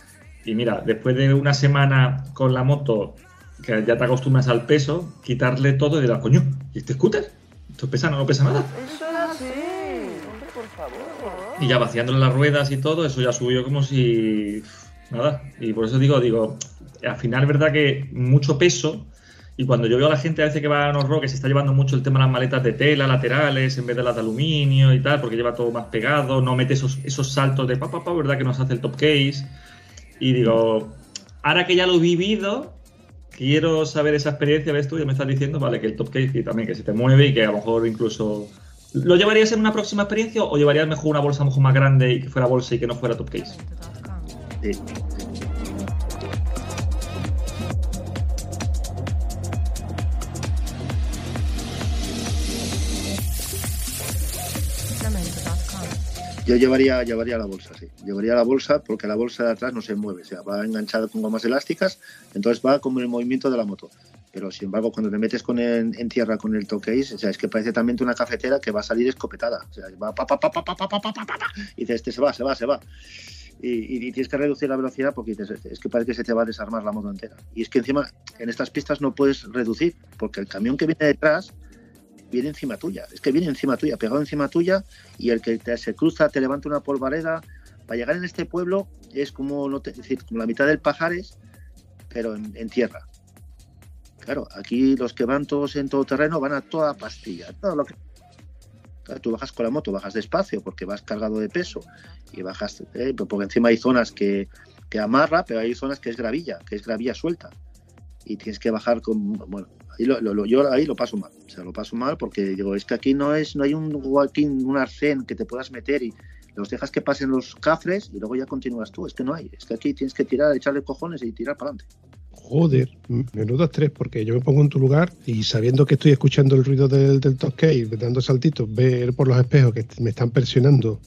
Y mira, después de una semana con la moto, que ya te acostumbras al peso, quitarle todo y dirás, coño, ¿y este scooter? Esto pesa, no pesa nada. Y ya vaciándole las ruedas y todo, eso ya subió como si. Nada. Y por eso digo, digo, al final verdad que mucho peso. Y cuando yo veo a la gente a veces que va a unos rock que se está llevando mucho el tema de las maletas de tela laterales en vez de las de aluminio y tal, porque lleva todo más pegado, no mete esos, esos saltos de pa, pa, pa, ¿verdad? Que nos hace el top case. Y digo, ahora que ya lo he vivido, quiero saber esa experiencia, ves tú, ya me estás diciendo, vale, que el top case y también que se te mueve y que a lo mejor incluso ¿Lo llevarías en una próxima experiencia o llevarías mejor una bolsa mejor más grande y que fuera bolsa y que no fuera top case? Sí. Yo llevaría, llevaría la bolsa, sí. Llevaría la bolsa porque la bolsa de atrás no se mueve, o sea, va enganchada con gomas elásticas, entonces va como el movimiento de la moto. Pero sin embargo, cuando te metes con el- en tierra con el toqueis, es que parece también una cafetera que va a salir escopetada. O sea, va pa, pa, pa, pa, pa, pa, pa, pa, pa, y dices, este se va, se va, se va. Y, tienes que reducir la velocidad porque dices, "Este, es que parece que se te va a desarmar la moto entera. Y es que encima en estas pistas no puedes reducir porque el camión que viene detrás viene encima tuya. Es que viene encima tuya, pegado encima tuya y el que te- se cruza te levanta una polvareda. Para llegar en este pueblo es como, no te- decir, como la mitad del Pajares, pero en tierra. Claro, aquí los que van todos en todo terreno van a toda pastilla. Todo lo que... Tú bajas con la moto, bajas despacio porque vas cargado de peso y bajas, eh, porque encima hay zonas que, que amarra, pero hay zonas que es gravilla, que es gravilla suelta. Y tienes que bajar con, bueno, ahí lo- yo ahí lo paso mal, o sea, lo paso mal porque digo, es que aquí no es, no hay un walking, un arcén que te puedas meter y los dejas que pasen los cafres y luego ya continúas tú, es que no hay, es que aquí tienes que tirar, echarle cojones y tirar para adelante. Joder, menudo estrés, porque yo me pongo en tu lugar y sabiendo que estoy escuchando el ruido del, del case, dando saltitos, ver por los espejos que me están presionando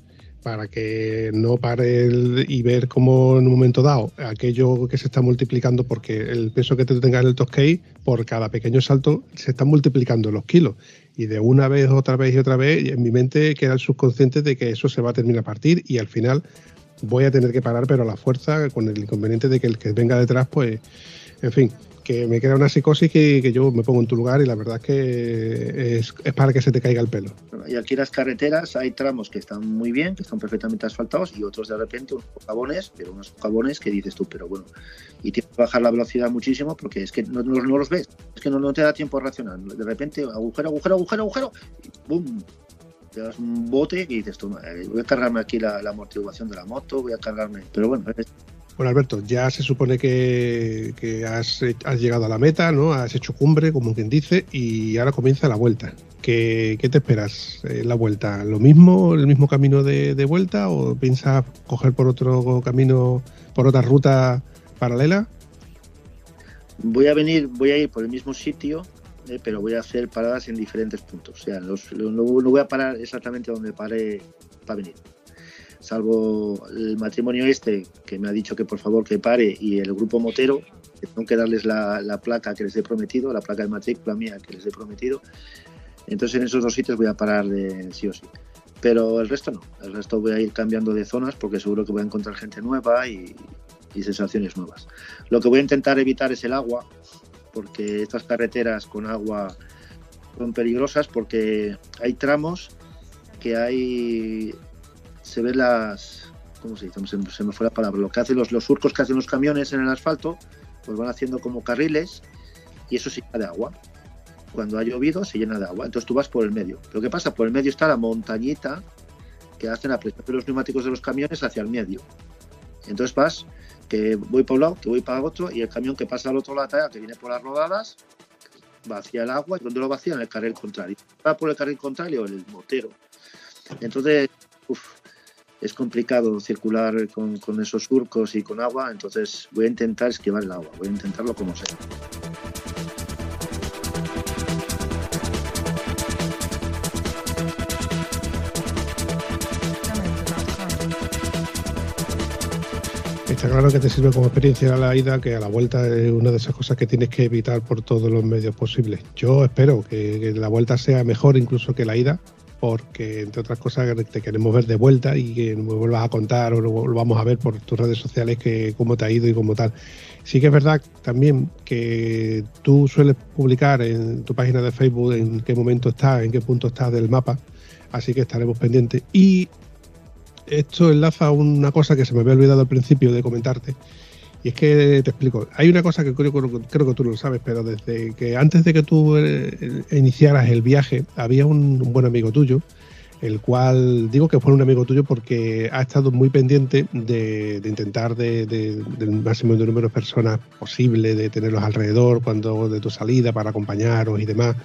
para que no pare el- y ver cómo en un momento dado aquello que se está multiplicando porque el peso que te tenga en el case por cada pequeño salto se están multiplicando los kilos. Y de una vez otra vez y otra vez en mi mente queda el subconsciente de que eso se va a terminar a partir y al final voy a tener que parar pero a la fuerza con el inconveniente de que el que venga detrás pues en fin, que me queda una psicosis que, que yo me pongo en tu lugar y la verdad es que es, para que se te caiga el pelo. Y aquí las carreteras hay tramos que están muy bien, que están perfectamente asfaltados y otros de repente unos socavones, pero unos socavones que dices tú, pero bueno, y tienes que bajar la velocidad muchísimo porque es que no, no- no los ves, es que no, no te da tiempo a reaccionar. De repente, agujero, agujero, agujero, agujero, y ¡bum! Te das un bote y dices tú, "Madre, voy a cargarme aquí la, la amortiguación de la moto, voy a cargarme. Pero bueno, es- Bueno, Alberto, ya se supone que, que has, has llegado a la meta, ¿no? Has hecho cumbre, como quien dice, y ahora comienza la vuelta. ¿Qué, qué te esperas en la vuelta? ¿Lo mismo, el mismo camino de, de vuelta o piensas coger por otro camino, por otra ruta paralela? voy a venir, voy a ir por el mismo sitio, eh, pero voy a hacer paradas en diferentes puntos. O sea, los- no, no voy a parar exactamente donde paré para venir. Salvo el matrimonio este, que me ha dicho que por favor que pare, y el grupo motero, que tengo que darles la, la placa que les he prometido, la placa de matrícula mía que les he prometido. Entonces en esos dos sitios voy a parar de sí o sí. Pero el resto no, el resto voy a ir cambiando de zonas porque seguro que voy a encontrar gente nueva y, y sensaciones nuevas. Lo que voy a intentar evitar es el agua, porque estas carreteras con agua son peligrosas porque hay tramos que hay se ven las ¿cómo se dice? Se, me fue la palabra, lo que hacen los, los surcos que hacen los camiones en el asfalto, pues van haciendo como carriles y eso se llena de agua. Cuando ha llovido se llena de agua, entonces tú vas por el medio. Lo que pasa, por el medio está la montañita que hacen la presión de los neumáticos de los camiones hacia el medio. Entonces vas, que voy por un lado, que voy para otro, y el camión que pasa al otro lado, que viene por las rodadas, vacía el agua, y cuando lo vacía en el carril contrario. Va por el carril contrario el motero. Entonces, es complicado circular con, esos surcos y con agua, entonces voy a intentar esquivar el agua, voy a intentarlo como sea. Está claro que te sirve como experiencia la ida, que a la vuelta es una de esas cosas que tienes que evitar por todos los medios posibles. Yo espero que, la vuelta sea mejor incluso que la ida, porque entre otras cosas te queremos ver de vuelta y que me vuelvas a contar o lo, vamos a ver por tus redes sociales que cómo te ha ido y cómo tal. Sí que es verdad también que tú sueles publicar en tu página de Facebook en qué momento estás, en qué punto estás del mapa, así que estaremos pendientes. Y esto enlaza a una cosa que se me había olvidado al principio de comentarte. Y es que te explico, hay una cosa que creo, creo que tú lo sabes, pero desde que antes de que tú eh, iniciaras el viaje, había un, buen amigo tuyo, el cual digo que fue un amigo tuyo porque ha estado muy pendiente de, intentar de, del máximo de número de personas posible, de tenerlos alrededor cuando de tu salida para acompañaros y demás.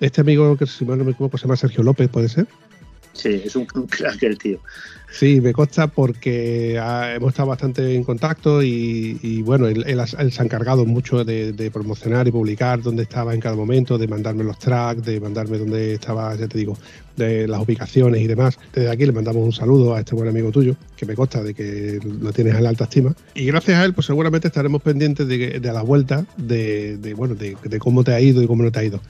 Este amigo, que si mal no me equivoco, se llama Sergio López, ¿puede ser? Sí, es un, crack el tío. Sí, me consta porque hemos estado bastante en contacto y, bueno, él, se ha encargado mucho de, promocionar y publicar dónde estaba en cada momento, de mandarme los tracks, de mandarme dónde estaba, ya te digo, de las ubicaciones y demás. Desde aquí le mandamos un saludo a este buen amigo tuyo, que me consta de que lo tienes en la alta estima. Y gracias a él, pues seguramente estaremos pendientes de, de la vuelta, de, bueno, de cómo te ha ido y cómo no te ha ido.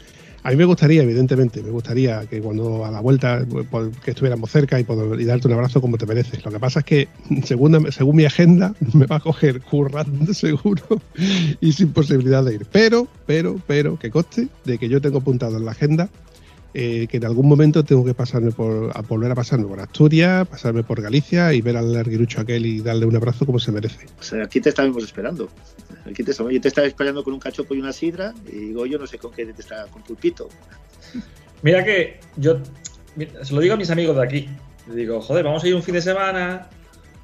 A mí me gustaría, evidentemente, me gustaría que cuando a la vuelta pues, que estuviéramos cerca y, poder, darte un abrazo como te mereces. Lo que pasa es que, según, según mi agenda, me va a coger currando seguro y sin posibilidad de ir. Pero, pero, pero, que coste de que yo tengo apuntado en la agenda eh, que en algún momento tengo que pasarme por, a volver a pasarme por Asturias, pasarme por Galicia y ver al larguirucho aquel y darle un abrazo como se merece. O sea, aquí te estábamos esperando. Aquí te, yo te estaba esperando con un cachopo y una sidra y digo, yo no sé con qué te está, con pulpito. Mira que yo se lo digo a mis amigos de aquí. digo, joder, vamos a ir un fin de semana,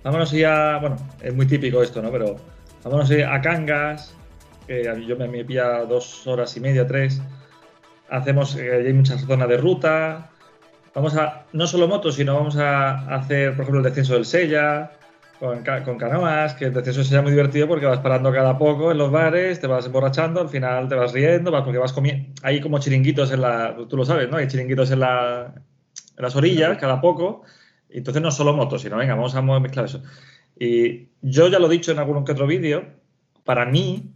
vámonos a ir a, bueno, es muy típico esto, ¿no? Pero vámonos a ir a Cangas, que yo me, me pilla dos horas y media, tres hacemos, eh, hay muchas zonas de ruta. Vamos a, no solo motos, sino vamos a hacer, por ejemplo, el descenso del Sella, con, con, canoas, que el descenso sea muy divertido porque vas parando cada poco en los bares, te vas emborrachando, al final te vas riendo, vas porque vas comiendo. Hay como chiringuitos en la. Tú lo sabes, ¿no? Hay chiringuitos en, la, en las orillas cada poco. Y entonces no solo motos, sino venga, vamos a mezclar eso. Y yo ya lo he dicho en algún que otro vídeo, para mí,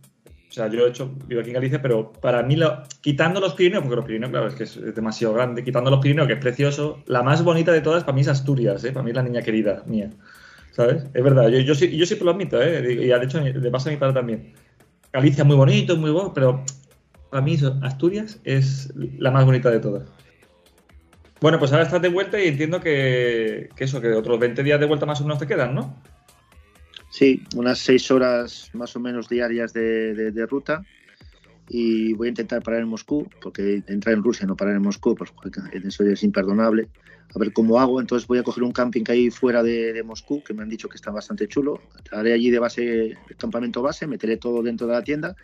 o sea, yo he hecho, vivo aquí en Galicia, pero para mí, lo, quitando los Pirineos, porque los Pirineos, claro, es que es, demasiado grande, quitando los Pirineos, que es precioso, la más bonita de todas para mí es Asturias, ¿eh? para mí es la niña querida mía. ¿Sabes? Es verdad, yo, yo, sí, siempre lo admito, ¿eh? y de hecho le pasa a mi padre también. Galicia es muy bonito, muy bueno, pero para mí Asturias es la más bonita de todas. Bueno, pues ahora estás de vuelta y entiendo que, que eso, que otros 20 días de vuelta más o menos te quedan, ¿no? Sí, unas seis horas más o menos diarias de, ruta y voy a intentar parar en Moscú, porque entrar en Rusia no parar en Moscú, pues eso es imperdonable. A ver cómo hago. Entonces voy a coger un camping que hay fuera de, Moscú, que me han dicho que está bastante chulo. Haré allí de base, campamento base, meteré todo dentro de la tienda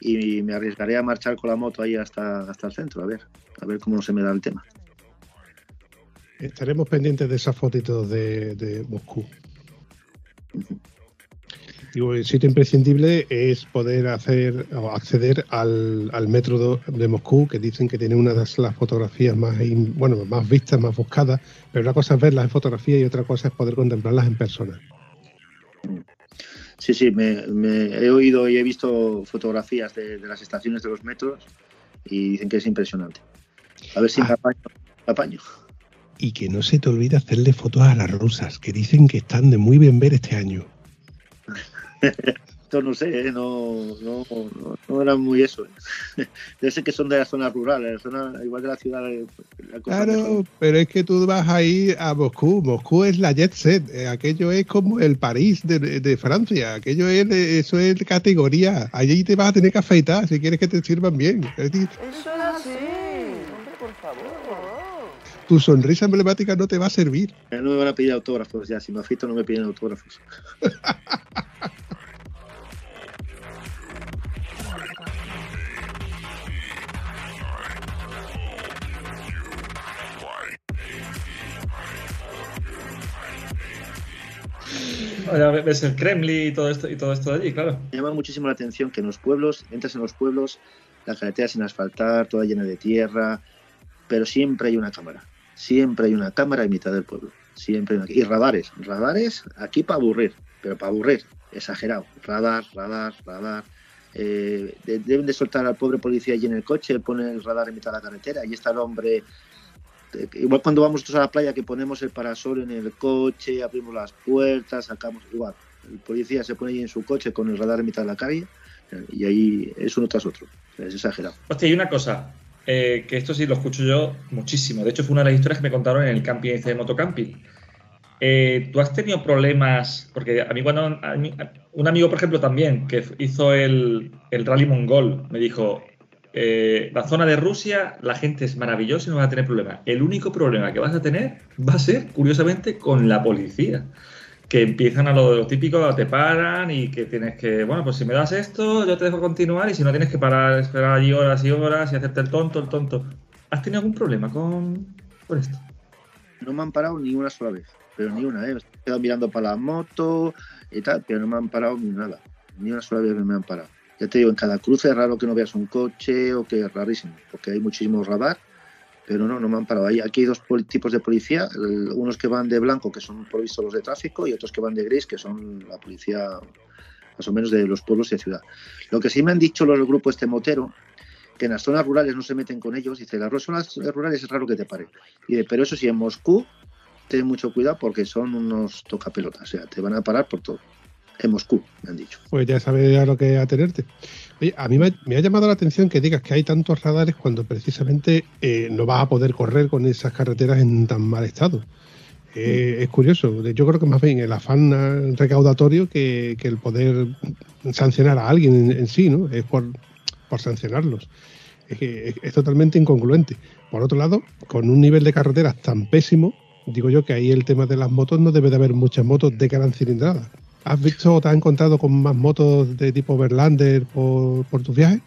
y me arriesgaré a marchar con la moto ahí hasta, hasta el centro, a ver, a ver cómo se me da el tema. Estaremos pendientes de esas fotitos de, de Moscú. Digo, el sitio imprescindible es poder hacer o acceder al, metro de Moscú, que dicen que tiene una de las fotografías más, bueno, más vistas, más buscadas, pero una cosa es verlas en fotografía y otra cosa es poder contemplarlas en persona. Sí, sí, me, he oído y he visto fotografías de, las estaciones de los metros y dicen que es impresionante. A ver si me Ah. apaño. me apaño. Y que no se te olvide hacerle fotos a las rusas, que dicen que están de muy bien ver este año. Esto no sé, ¿eh? no, no, no, no era muy eso. ¿eh? Yo sé que son de la zona rural, la zona, igual de la ciudad. la cosa Claro, pero es que tú vas a ir a Moscú. Moscú es la jet set. eh, Aquello es como el París de, de Francia. Aquello es, eso es categoría. Allí te vas a tener que afeitar si quieres que te sirvan bien. Es decir, Eso es así. Hombre, por favor. tu sonrisa emblemática no te va a servir. Eh, No me van a pedir autógrafos ya, si me afito no me piden autógrafos. ves el Kremlin y todo esto y todo esto de allí, claro. Me llama muchísimo la atención que en los pueblos, entras en los pueblos, la carretera sin asfaltar, toda llena de tierra, pero siempre hay una cámara. Siempre hay una cámara en mitad del pueblo. Siempre hay una- Y radares. Radares aquí para aburrir, pero para aburrir. Exagerado. Radar, radar, radar. Eh, de- deben de soltar al pobre policía allí en el coche, pone el radar en mitad de la carretera. Allí está el hombre. Igual cuando vamos nosotros a la playa que ponemos el parasol en el coche, abrimos las puertas, sacamos igual. El policía se pone allí en su coche con el radar en mitad de la calle y ahí es uno tras otro. Es exagerado. Hostia, y una cosa, eh, que esto sí lo escucho yo muchísimo. De hecho, fue una de las historias que me contaron en el camping este de motocamping. Eh, ¿Tú has tenido problemas? Porque a mí cuando un amigo, por ejemplo, también, que hizo el, el rally mongol, me dijo, eh, la zona de Rusia, la gente es maravillosa y no vas a tener problema. El único problema que vas a tener va a ser, curiosamente, con la policía. Que empiezan a lo típico, te paran y que tienes que, bueno, pues si me das esto, yo te dejo continuar y si no tienes que parar, esperar allí horas y horas y hacerte el tonto, el tonto. ¿Has tenido algún problema con, esto? No me han parado ni una sola vez, pero ni una, ¿eh? He quedado mirando para la moto y tal, pero no me han parado ni nada. Ni una sola vez me han parado. Ya te digo, en cada cruce es raro que no veas un coche o que es rarísimo, porque hay muchísimo radar, pero no, no me han parado. Aquí hay dos tipos de policía, unos que van de blanco, que son por visto los de tráfico, y otros que van de gris, que son la policía más o menos de los pueblos y ciudad. Lo que sí me han dicho los del grupo este motero, que en las zonas rurales no se meten con ellos, dice, las zonas rurales es raro que te pare. Y dice, pero eso sí, en Moscú, ten mucho cuidado porque son unos tocapelotas, o sea, te van a parar por todo. En Moscú, me han dicho. Pues ya sabes a lo que atenerte. Oye, a mí me, me ha llamado la atención que digas que hay tantos radares cuando precisamente eh, no vas a poder correr con esas carreteras en tan mal estado. Eh, Es curioso. Yo creo que más bien el afán recaudatorio que, que el poder sancionar a alguien en, en sí, ¿no? Es por, por sancionarlos. Es, que es, es totalmente incongruente. Por otro lado, con un nivel de carreteras tan pésimo, digo yo que ahí el tema de las motos no debe de haber muchas motos de gran cilindrada. ¿Has visto o te has encontrado con más motos de tipo Verlander por, por tus viajes?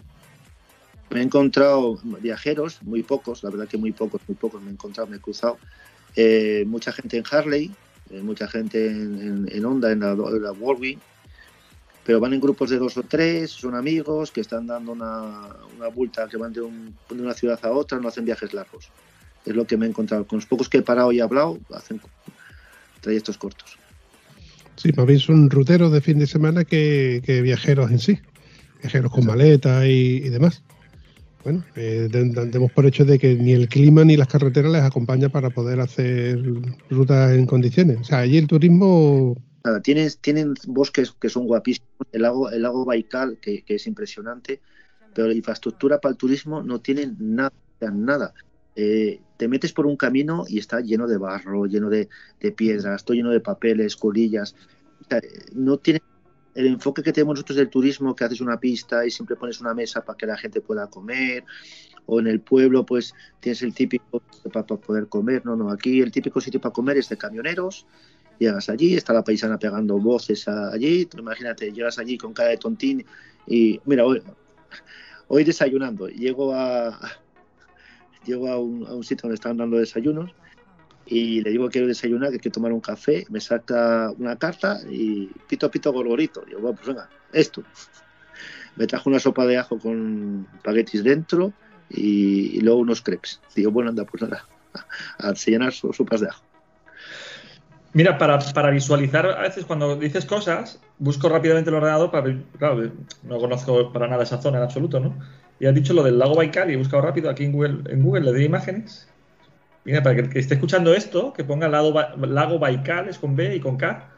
Me he encontrado viajeros, muy pocos, la verdad que muy pocos, muy pocos me he encontrado, me he cruzado. Eh, mucha gente en Harley, eh, mucha gente en, en, Honda, en la, en la Whirlwind, pero van en grupos de dos o tres, son amigos que están dando una, una vuelta, que van de, un, de una ciudad a otra, no hacen viajes largos. Es lo que me he encontrado. Con los pocos que he parado y hablado, hacen trayectos cortos. Sí, más bien son ruteros de fin de semana que, que viajeros en sí. Viajeros con maletas y, y demás. Bueno, eh, demos por hecho de que ni el clima ni las carreteras les acompaña para poder hacer rutas en condiciones. O sea, allí el turismo Nada, tienen, tienen bosques que son guapísimos, el lago, el lago Baikal, que, que es impresionante, pero la infraestructura para el turismo no tienen nada, nada. Eh, te metes por un camino y está lleno de barro, lleno de, de piedras, todo lleno de papeles, colillas. O sea, no tiene el enfoque que tenemos nosotros del turismo, que haces una pista y siempre pones una mesa para que la gente pueda comer, o en el pueblo pues tienes el típico para, poder comer. No, no, aquí el típico sitio para comer es de camioneros, llegas allí, está la paisana pegando voces allí, imagínate, llegas allí con cara de tontín y mira, hoy, hoy desayunando, llego a llego a un, a un, sitio donde están dando desayunos y le digo que quiero desayunar, que quiero tomar un café, me saca una carta y pito pito gorgorito, digo, bueno, pues venga, esto. Me trajo una sopa de ajo con espaguetis dentro y, luego unos crepes. Digo, bueno, anda, pues nada, a, llenar sopas de ajo. Mira, para, para, visualizar, a veces cuando dices cosas, busco rápidamente el ordenador para ver, claro, no conozco para nada esa zona en absoluto, ¿no? Y has dicho lo del lago Baikal y he buscado rápido aquí en Google, en Google le doy imágenes. Mira, para que esté escuchando esto, que ponga lago, Ba- lago Baikal, es con B y con K,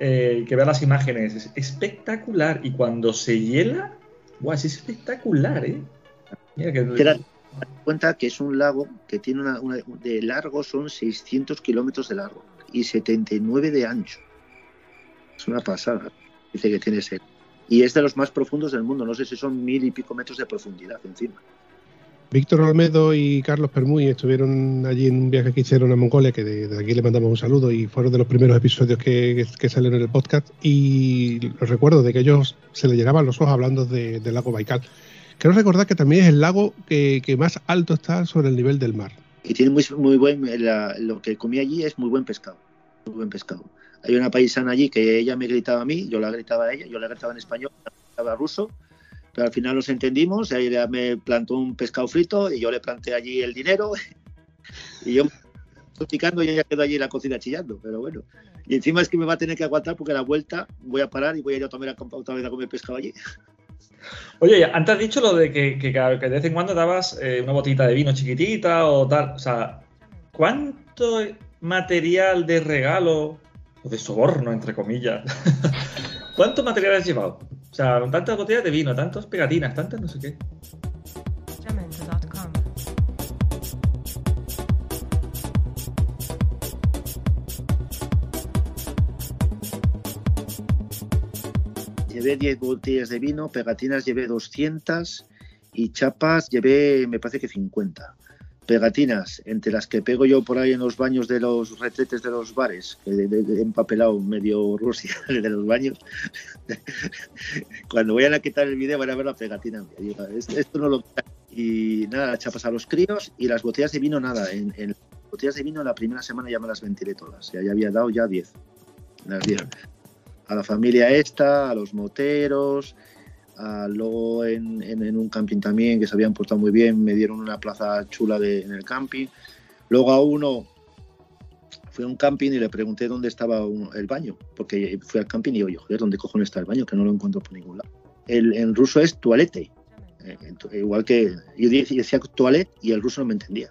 eh, que vea las imágenes. Es espectacular. Y cuando se hiela, guau, es espectacular, ¿eh? Mira que... Cuenta que es un lago que tiene una, una- de largo son 600 kilómetros de largo y 79 de ancho. Es una pasada. Dice que tiene ese. Y es de los más profundos del mundo. No sé si son mil y pico metros de profundidad encima. Víctor Olmedo y Carlos Permuy estuvieron allí en un viaje que hicieron a Mongolia, que de, de aquí le mandamos un saludo y fueron de los primeros episodios que, que, que salieron en el podcast. Y los recuerdo de que ellos se les llenaban los ojos hablando de- del lago Baikal. Quiero recordar que también es el lago que, que más alto está sobre el nivel del mar. Y tiene muy, muy buen. la- lo que comí allí es muy buen pescado. Muy buen pescado. Hay una paisana allí que ella me gritaba a mí, yo la gritaba a ella, yo la gritaba en español, me gritaba ruso. Pero al final nos entendimos, ella me plantó un pescado frito y yo le planté allí el dinero. Y yo picando y ella quedó allí en la cocina chillando, pero bueno. Y encima es que me va a tener que aguantar porque a la vuelta voy a parar y voy a ir a tomar otra vez a comer pescado allí. Oye, antes has dicho lo de que, que que de vez en cuando dabas eh, una botellita de vino chiquitita o tal. O sea, ¿cuánto material de regalo o de soborno, entre comillas? ¿Cuánto material has llevado? O sea, tantas botellas de vino, tantas pegatinas, tantas no sé qué. Llevé 10 botellas de vino, pegatinas llevé 200 y chapas llevé, me parece que 50. Pegatinas, entre las que pego yo por ahí en los baños de los retretes de los bares, que he empapelado medio Rusia de los baños. Cuando vayan a quitar el vídeo van a ver la pegatina. "Esto- no lo Y nada, chapas a los críos y las botellas de vino, nada. En, en las botellas de vino la primera semana ya me las ventilé todas. Ya, ya había dado ya 10. Las 10 a la familia esta, a los moteros, a- luego en, en- en un camping también que se habían portado muy bien, me dieron una plaza chula de- en el camping. Luego a uno fui a un camping y le pregunté dónde estaba un- el baño, porque fui al camping y yo, joder, ¿dónde cojones está el baño? Que no lo encuentro por ningún lado. El, en ruso es toalete, eh, igual que yo decía toilet y el ruso no me entendía.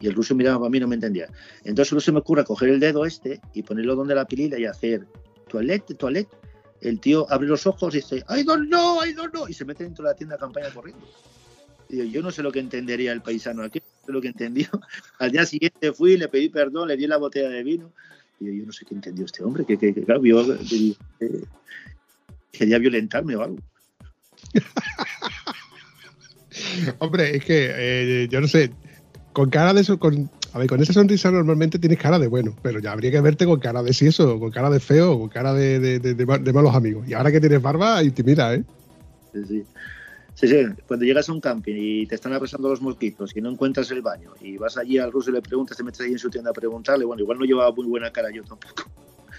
Y el ruso miraba para mí no me entendía. Entonces solo se me ocurre coger el dedo este y ponerlo donde la pilila y hacer toilette, toilette. El tío abre los ojos y dice, I don't know, I don't know, y se mete dentro de la tienda de campaña corriendo. Yo, no sé lo que entendería el paisano aquí, no sé lo que entendió. Al día siguiente fui, le pedí perdón, le di la botella de vino. Y yo, yo no sé qué entendió este hombre, que, que, que claro, yo, eh, quería violentarme o algo. Hombre, es que eh, yo no sé, con cara de eso, con, a ver, con esa sonrisa normalmente tienes cara de bueno, pero ya habría que verte con cara de si eso, con cara de feo, con cara de, de- de- de ma- de malos amigos. Y ahora que tienes barba, intimida, ¿eh? Sí, sí. Sí, sí, Cuando llegas a un camping y te están arrasando los mosquitos y no encuentras el baño y vas allí al ruso y le preguntas, te metes ahí en su tienda a preguntarle, bueno, igual no llevaba muy buena cara yo tampoco.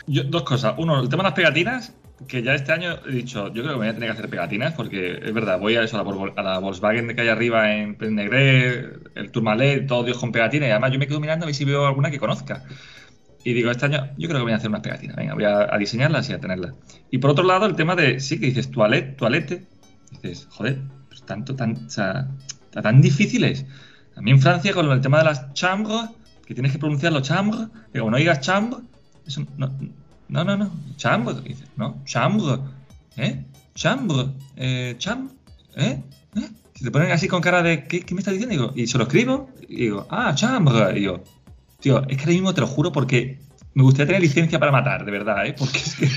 Yo- dos cosas. Uno, el tema de las pegatinas, que ya este año he dicho, yo creo que voy a tener que hacer pegatinas, porque es verdad, voy a eso, a la, a la Volkswagen que hay arriba en Negre, el Tourmalet, todo Dios con pegatinas, y además yo me quedo mirando a ver si veo alguna que conozca. Y digo, este año yo creo que voy a hacer unas pegatinas, venga, voy a, a diseñarlas y a tenerlas. Y por otro lado, el tema de, sí, que dices toilet, toalete, dices, joder, pues tanto, tan, o sea, tan difíciles. A mí en Francia, con el tema de las chambres, que tienes que pronunciarlo chambre, que como no digas chambre, eso no, no, no, no, chambre, dices, no, chambre, ¿eh? Chambre, eh, cham, ¿eh? ¿eh? Si te ponen así con cara de, ¿qué, qué me estás diciendo? Y, digo, y se lo escribo, y digo, ah, chambre, y digo, tío, es que ahora mismo te lo juro porque me gustaría tener licencia para matar, de verdad, ¿eh? Porque es que,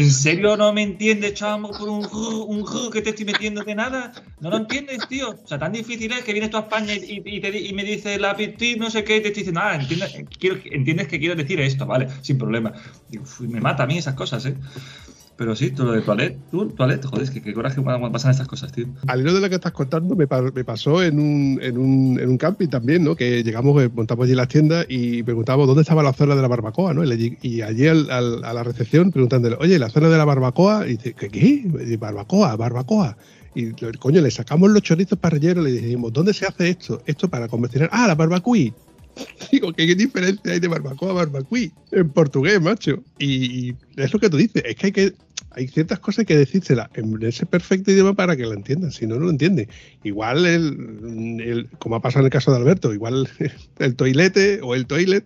¿en serio no me entiendes, chamo, por un un que te estoy metiendo de nada? ¿No lo entiendes, tío? O sea, tan difícil es que vienes tú a España y, y- te y me dices la petit, no sé qué, te estoy diciendo, ah, entiendes, quiero, entiendes que quiero decir esto, vale, sin problema. Digo, "Uf, me mata a mí esas cosas, ¿eh? Pero sí, tú lo de toilet, tú, toilet, joder, qué coraje cuando pasan estas cosas, tío. Al hilo de lo que estás contando, me, pa- me pasó en un, en, un, en un camping también, ¿no? Que llegamos, eh, montamos allí las tiendas y preguntábamos dónde estaba la zona de la barbacoa, ¿no? Y, allí al- al- a la recepción preguntándole, oye, la zona de la barbacoa, y dice, ¿qué? qué? Barbacoa, barbacoa. Y coño, le sacamos los chorizos parrilleros, le dijimos, ¿dónde se hace esto? Esto para convencionar. Ah, la barbacuí. Digo, ¿qué, diferencia hay de barbacoa a barbacuí en portugués, macho? Y es lo que tú dices, es que hay que hay ciertas cosas que decírselas en ese perfecto idioma para que la entiendan, si no, no lo entiende. Igual, el, como ha pasado en el caso de Alberto, igual el toilete o el toilet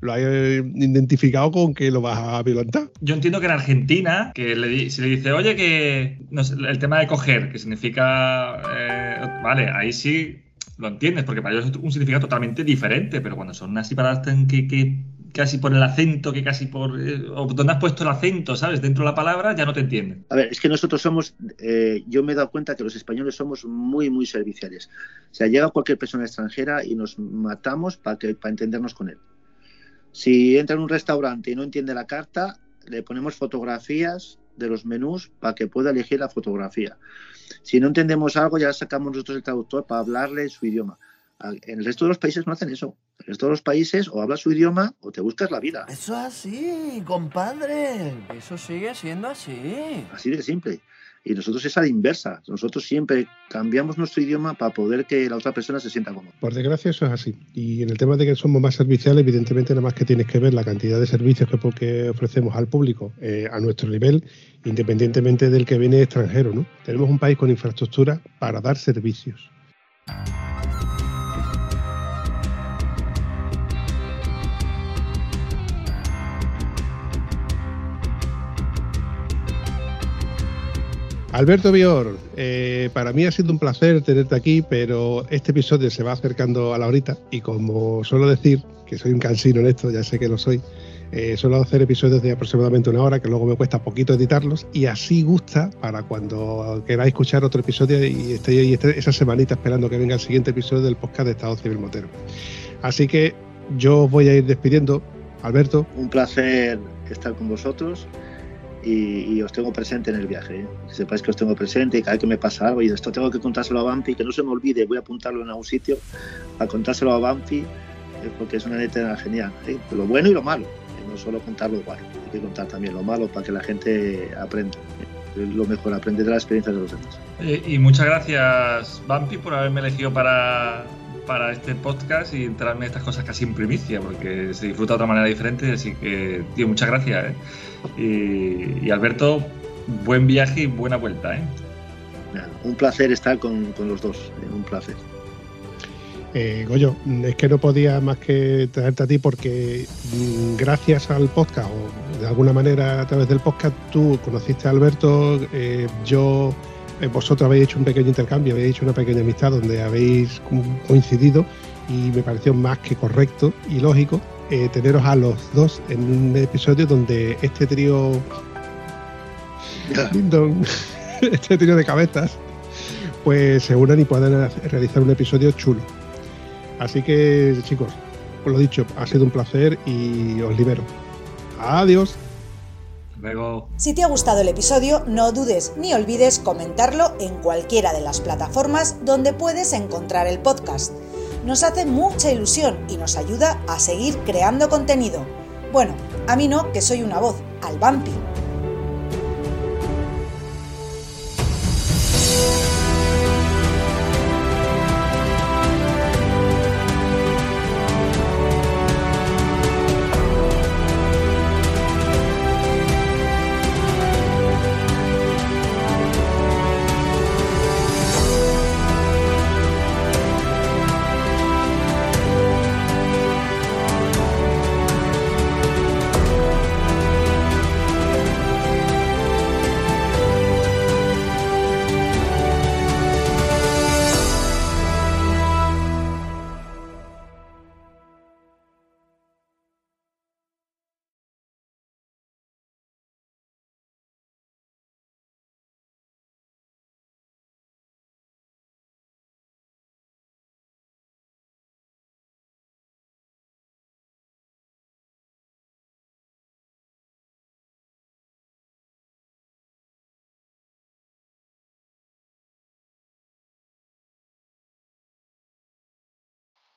lo ha identificado con que lo vas a violentar. Yo entiendo que en Argentina, que le, si le dice, oye, que el tema de coger, que significa, eh, vale, ahí sí lo entiendes, porque para ellos es un significado totalmente diferente, pero cuando son así para que, que casi por el acento, que casi por... Eh, o donde has puesto el acento, ¿sabes? Dentro de la palabra ya no te entienden. A ver, es que nosotros somos, eh, yo me he dado cuenta que los españoles somos muy, muy serviciales. O sea, llega cualquier persona extranjera y nos matamos para, que, para entendernos con él. Si entra en un restaurante y no entiende la carta, le ponemos fotografías de los menús para que pueda elegir la fotografía. Si no entendemos algo, ya sacamos nosotros el traductor para hablarle su idioma. En el resto de los países no hacen eso. En el resto de los países o hablas su idioma o te buscas la vida. Eso es así, compadre. Eso sigue siendo así. Así de simple. Y nosotros es a la inversa. Nosotros siempre cambiamos nuestro idioma para poder que la otra persona se sienta cómoda. Por desgracia eso es así. Y en el tema de que somos más serviciales, evidentemente nada más que tienes que ver la cantidad de servicios que, ofrecemos al público eh, a nuestro nivel, independientemente del que viene extranjero. ¿no? Tenemos un país con infraestructura para dar servicios. Alberto Bior, eh, para mí ha sido un placer tenerte aquí, pero este episodio se va acercando a la horita y como suelo decir, que soy un cansino en esto, ya sé que lo soy, eh, suelo hacer episodios de aproximadamente una hora, que luego me cuesta poquito editarlos, y así gusta para cuando queráis escuchar otro episodio y estéis este, esa semanita esperando que venga el siguiente episodio del podcast de Estado Civil Motero. Así que yo os voy a ir despidiendo. Alberto. Un placer estar con vosotros y, os tengo presente en el viaje. ¿eh? Que sepáis que os tengo presente y cada vez que me pasa algo y esto tengo que contárselo a Bampi, que no se me olvide, voy a apuntarlo en algún sitio, a contárselo a Bampi, eh, porque es una neta genial. ¿eh? Lo bueno y lo malo, no solo contar lo bueno, hay que contar también lo malo para que la gente aprenda. lo mejor, aprender de las experiencias de los demás. y muchas gracias, Bampi, por haberme elegido para, para este podcast y enterarme de estas cosas casi en primicia, porque se disfruta de otra manera diferente, así que, tío, muchas gracias. ¿eh? Y, Alberto, buen viaje y buena vuelta. ¿eh? Un placer estar con, los dos, ¿eh? un placer. Eh, Goyo, es que no podía más que traerte a ti porque mm, gracias al podcast o de alguna manera a través del podcast tú conociste a Alberto, eh, yo eh, vosotros habéis hecho un pequeño intercambio, habéis hecho una pequeña amistad donde habéis coincidido y me pareció más que correcto y lógico eh, teneros a los dos en un episodio donde este trío este trío de cabezas pues se unan y puedan realizar un episodio chulo. Así que chicos, os lo dicho, ha sido un placer y os libero. Adiós. Si te ha gustado el episodio, no dudes ni olvides comentarlo en cualquiera de las plataformas donde puedes encontrar el podcast. Nos hace mucha ilusión y nos ayuda a seguir creando contenido. Bueno, a mí no, que soy una voz, al vampi.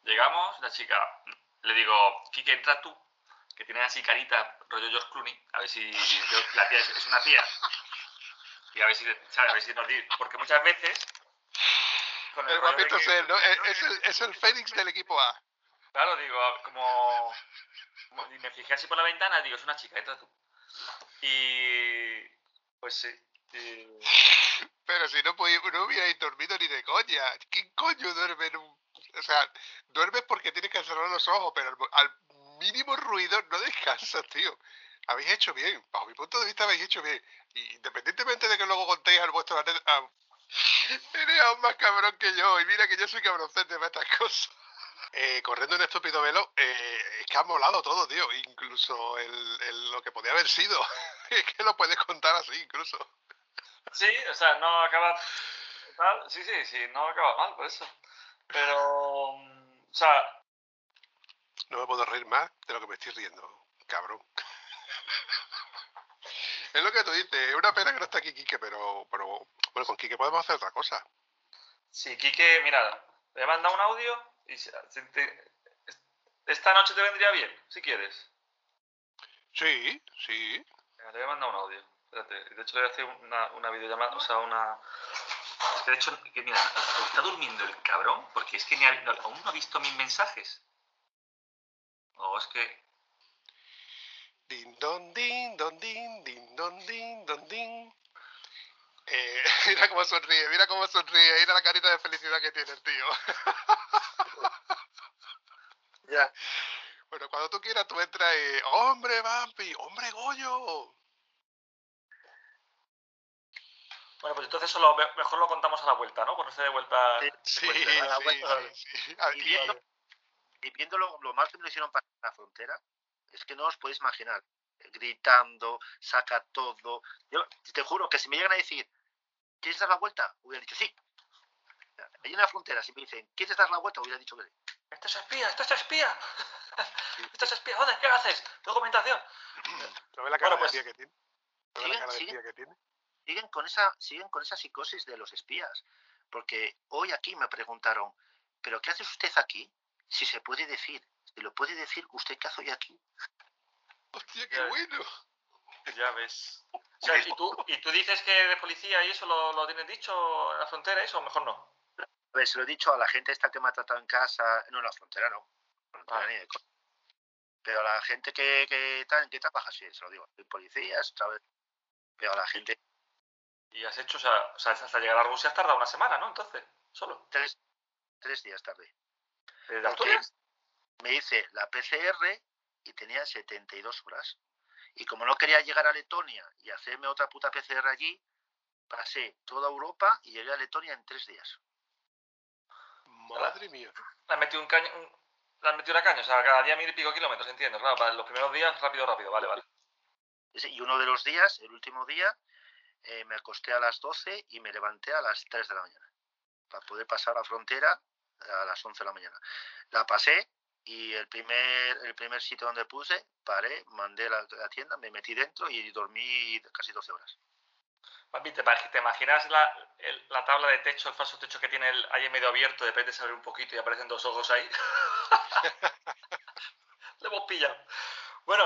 Llegamos, la chica, le digo, Kike, entra tú, que tiene así carita, rollo George Clooney, a ver si la tía es, una tía. Y a ver si, ¿sabes? A ver si nos dice, porque muchas veces... el, guapito es él, ¿no? Es, el, es el Fénix del equipo A. Claro, digo, como, como- y me fijé así por la ventana, digo, es una chica, entra tú. Y pues sí. y- Pero si no, podí- no hubierais dormido ni de coña. ¿Quién coño duerme en un... O sea, duermes porque tienes que cerrar los ojos, pero al, mínimo ruido no descansas, tío. Habéis hecho bien. Bajo mi punto de vista habéis hecho bien. Y independientemente de que luego contéis al vuestro... a- Eres aún más cabrón que yo. Y mira que yo soy cabroncete para estas cosas. Eh, corriendo un estúpido velo, eh, es que ha molado todo, tío. Incluso el- lo que podía haber sido. es que lo puedes contar así, incluso. Sí, o sea, no acaba tal, sí, sí, sí, no acaba mal por eso. Pero, mm, o sea, No me puedo reír más de lo que me estoy riendo, cabrón. Es lo que tú dices, es una pena que no está aquí Quique, pero, pero bueno, con Quique podemos hacer otra cosa. si Quique, mira, le he mandado un audio y te- esta noche te vendría bien, si quieres. Sí, sí. Le voy a mandar un audio. Espérate, de hecho le voy a hacer una, una videollamada, o sea, una... Es que de hecho, que mira, está durmiendo el cabrón, porque es que ni ha- no- aún no ha visto mis mensajes. O es que... Din don din, don din, din don din, don din. Eh, mira cómo sonríe, mira cómo sonríe, mira la carita de felicidad que tiene el tío. Ya. Bueno, cuando tú quieras tú entras y... ¡Hombre, Vampi! ¡Hombre, Goyo! Bueno, pues entonces eso lo- mejor lo contamos a la vuelta, ¿no? Cuando esté de vuelta... Sí, Sí, Cuenta, sí, a la vuelta. sí, sí. Y viendo- Y viendo lo, lo mal que me lo hicieron para la frontera, es que no os podéis imaginar. Gritando, saca todo. Yo te juro que si me llegan a decir, ¿quieres dar la vuelta? Hubiera dicho sí. En la frontera, si me dicen, ¿quieres dar la vuelta? Hubiera dicho que sí. ¡Esto es espía! ¡Esto es espía! ¡Esto es espía! Joder, ¿qué haces? Documentación. ¿No ves la cara Bueno, pues- de espía que tiene? ¿No ves sigue- la cara de espía que tiene? Siguen con esa siguen con esa psicosis de los espías porque hoy aquí me preguntaron pero qué hace usted aquí si se puede decir si lo puede decir usted qué hace hoy aquí ¡Hostia, qué Ya. bueno! Ya ves. O sea, ¿y tú, ¿y tú dices que de policía y eso lo, lo tienes dicho en la frontera, eso? O mejor no. a ver se lo he dicho a la gente esta que me ha tratado en casa no en la frontera no frontera Ah. ni de co- pero a la gente que que, que trabaja sí se lo digo soy policía otra vez pero a la gente Y has hecho, o sea, o sea, hasta llegar a Rusia has tardado una semana, ¿no? Entonces, solo. tres tres días tarde ¿De Porque Asturias? me hice la PCR y tenía 72 horas. Y como no quería llegar a Letonia y hacerme otra puta PCR allí, pasé toda Europa y llegué a Letonia en tres días. Madre mía. Le has metido un caño, un- le has metido una caña, o sea, cada día mil y pico kilómetros, entiendo. Claro, para los primeros días, rápido, rápido, vale, vale. Y uno de los días, el último día, eh, me acosté a las 12 y me levanté a las 3 de la mañana para poder pasar la frontera a las 11 de la mañana. La pasé y el primer, el primer sitio donde puse, paré, mandé la, la tienda, me metí dentro y dormí casi 12 horas. Papi, ¿te, te imaginas la, el- la tabla de techo, el falso techo que tiene el, ahí en medio abierto, de repente se abre un poquito y aparecen dos ojos ahí? Le hemos pillado. Bueno,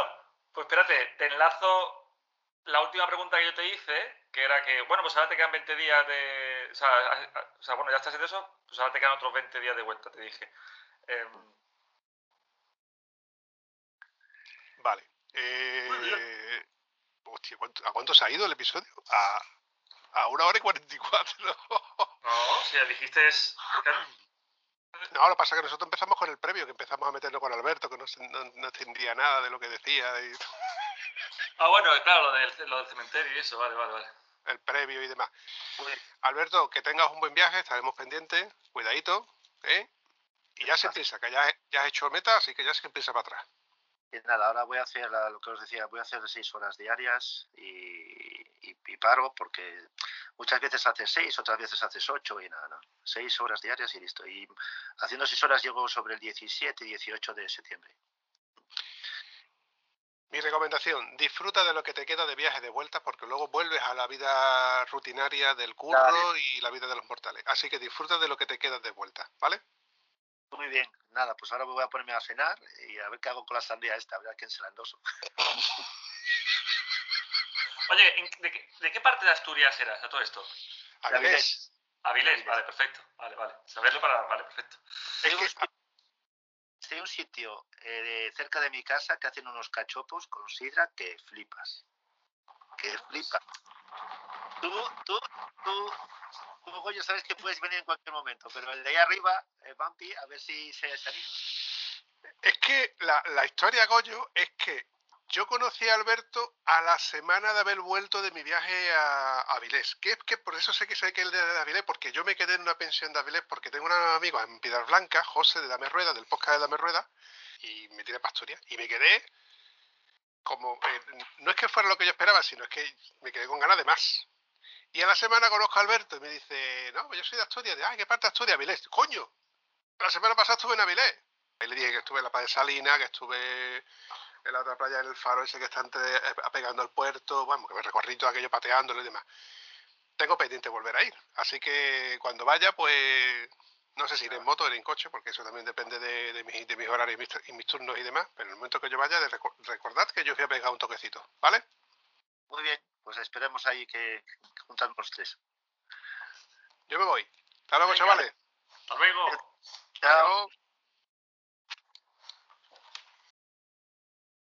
pues espérate, te enlazo la última pregunta que yo te hice, que era que, bueno, pues ahora te quedan 20 días de... O sea, a- a- o sea, bueno, ya estás en eso, pues ahora te quedan otros 20 días de vuelta, te dije. Em, Vale. Eh... Hostia, ¿cuánto- ¿a cuánto se ha ido el episodio? A, a una hora y cuarenta y cuatro. no, si ya dijiste... es- No, lo que pasa es que nosotros empezamos con el previo, que empezamos a meternos con Alberto, que no, no, no entendía nada de lo que decía, y Ah, bueno, claro, lo del, lo del cementerio y eso, vale, vale, vale. El previo y demás. Alberto, que tengas un buen viaje, estaremos pendientes, cuidadito, ¿eh? Y ya sin prisa, que ya, ya has hecho meta, así que ya sin prisa para atrás. Y nada, ahora voy a hacer lo que os decía, voy a hacer seis horas diarias y, y- y paro porque muchas veces haces seis, otras veces haces ocho y nada, no. Seis horas diarias y listo. Y haciendo seis horas llego sobre el 17 y 18 de septiembre. Mi recomendación, disfruta de lo que te queda de viaje de vuelta porque luego vuelves a la vida rutinaria del curro y la vida de los mortales. Así que disfruta de lo que te queda de vuelta, ¿vale? Muy bien, nada, pues ahora voy a ponerme a cenar y a ver qué hago con la sandía esta, a ver a quién se la endoso. Oye, ¿en- de, qué, de qué parte de Asturias eras a todo esto? Avilés. Avilés, Avilés. vale, perfecto. Vale, vale. Saberlo para. Vale, perfecto. Es que Estoy un sitio eh, cerca de mi casa que hacen unos cachopos con sidra que flipas. Que flipa. Tú, tú, tú, tú, Goyo, sabes que puedes venir en cualquier momento, pero el de ahí arriba, eh, Vampi, a ver si se anima. Es que la, la historia, Goyo, es que yo conocí a Alberto a la semana de haber vuelto de mi viaje a Avilés. Que que por eso sé que sé que él es de Avilés, porque yo me quedé en una pensión de Avilés porque tengo un amigo en Piedras Blancas, José de Dame Rueda, del podcast de Dame Rueda, y me tiré pastoria. Y me quedé como. eh, no es que fuera lo que yo esperaba, sino es que me quedé con ganas de más. Y a la semana conozco a Alberto y me dice, no, pues yo soy de Asturias. De, ah, ¿qué parte de Asturias? Avilés. ¡Coño! La semana pasada estuve en Avilés. Y le dije que estuve en la playa de Salina, que estuve en la otra playa del faro ese que está antes de- eh, apegando al puerto, bueno, que me recorrí todo aquello pateándolo y demás. Tengo pendiente volver a ir. Así que cuando vaya, pues no sé si iré en moto o iré en coche, porque eso también depende de, de mis, de mis horarios y mis, y mis turnos y demás. Pero en el momento que yo vaya, de reco- recordad que yo fui a pegar un toquecito, ¿vale? Muy bien, pues esperemos ahí que, que juntarnos los tres. Yo me voy. Hasta luego, Venga. chavales. Hasta luego. Chao.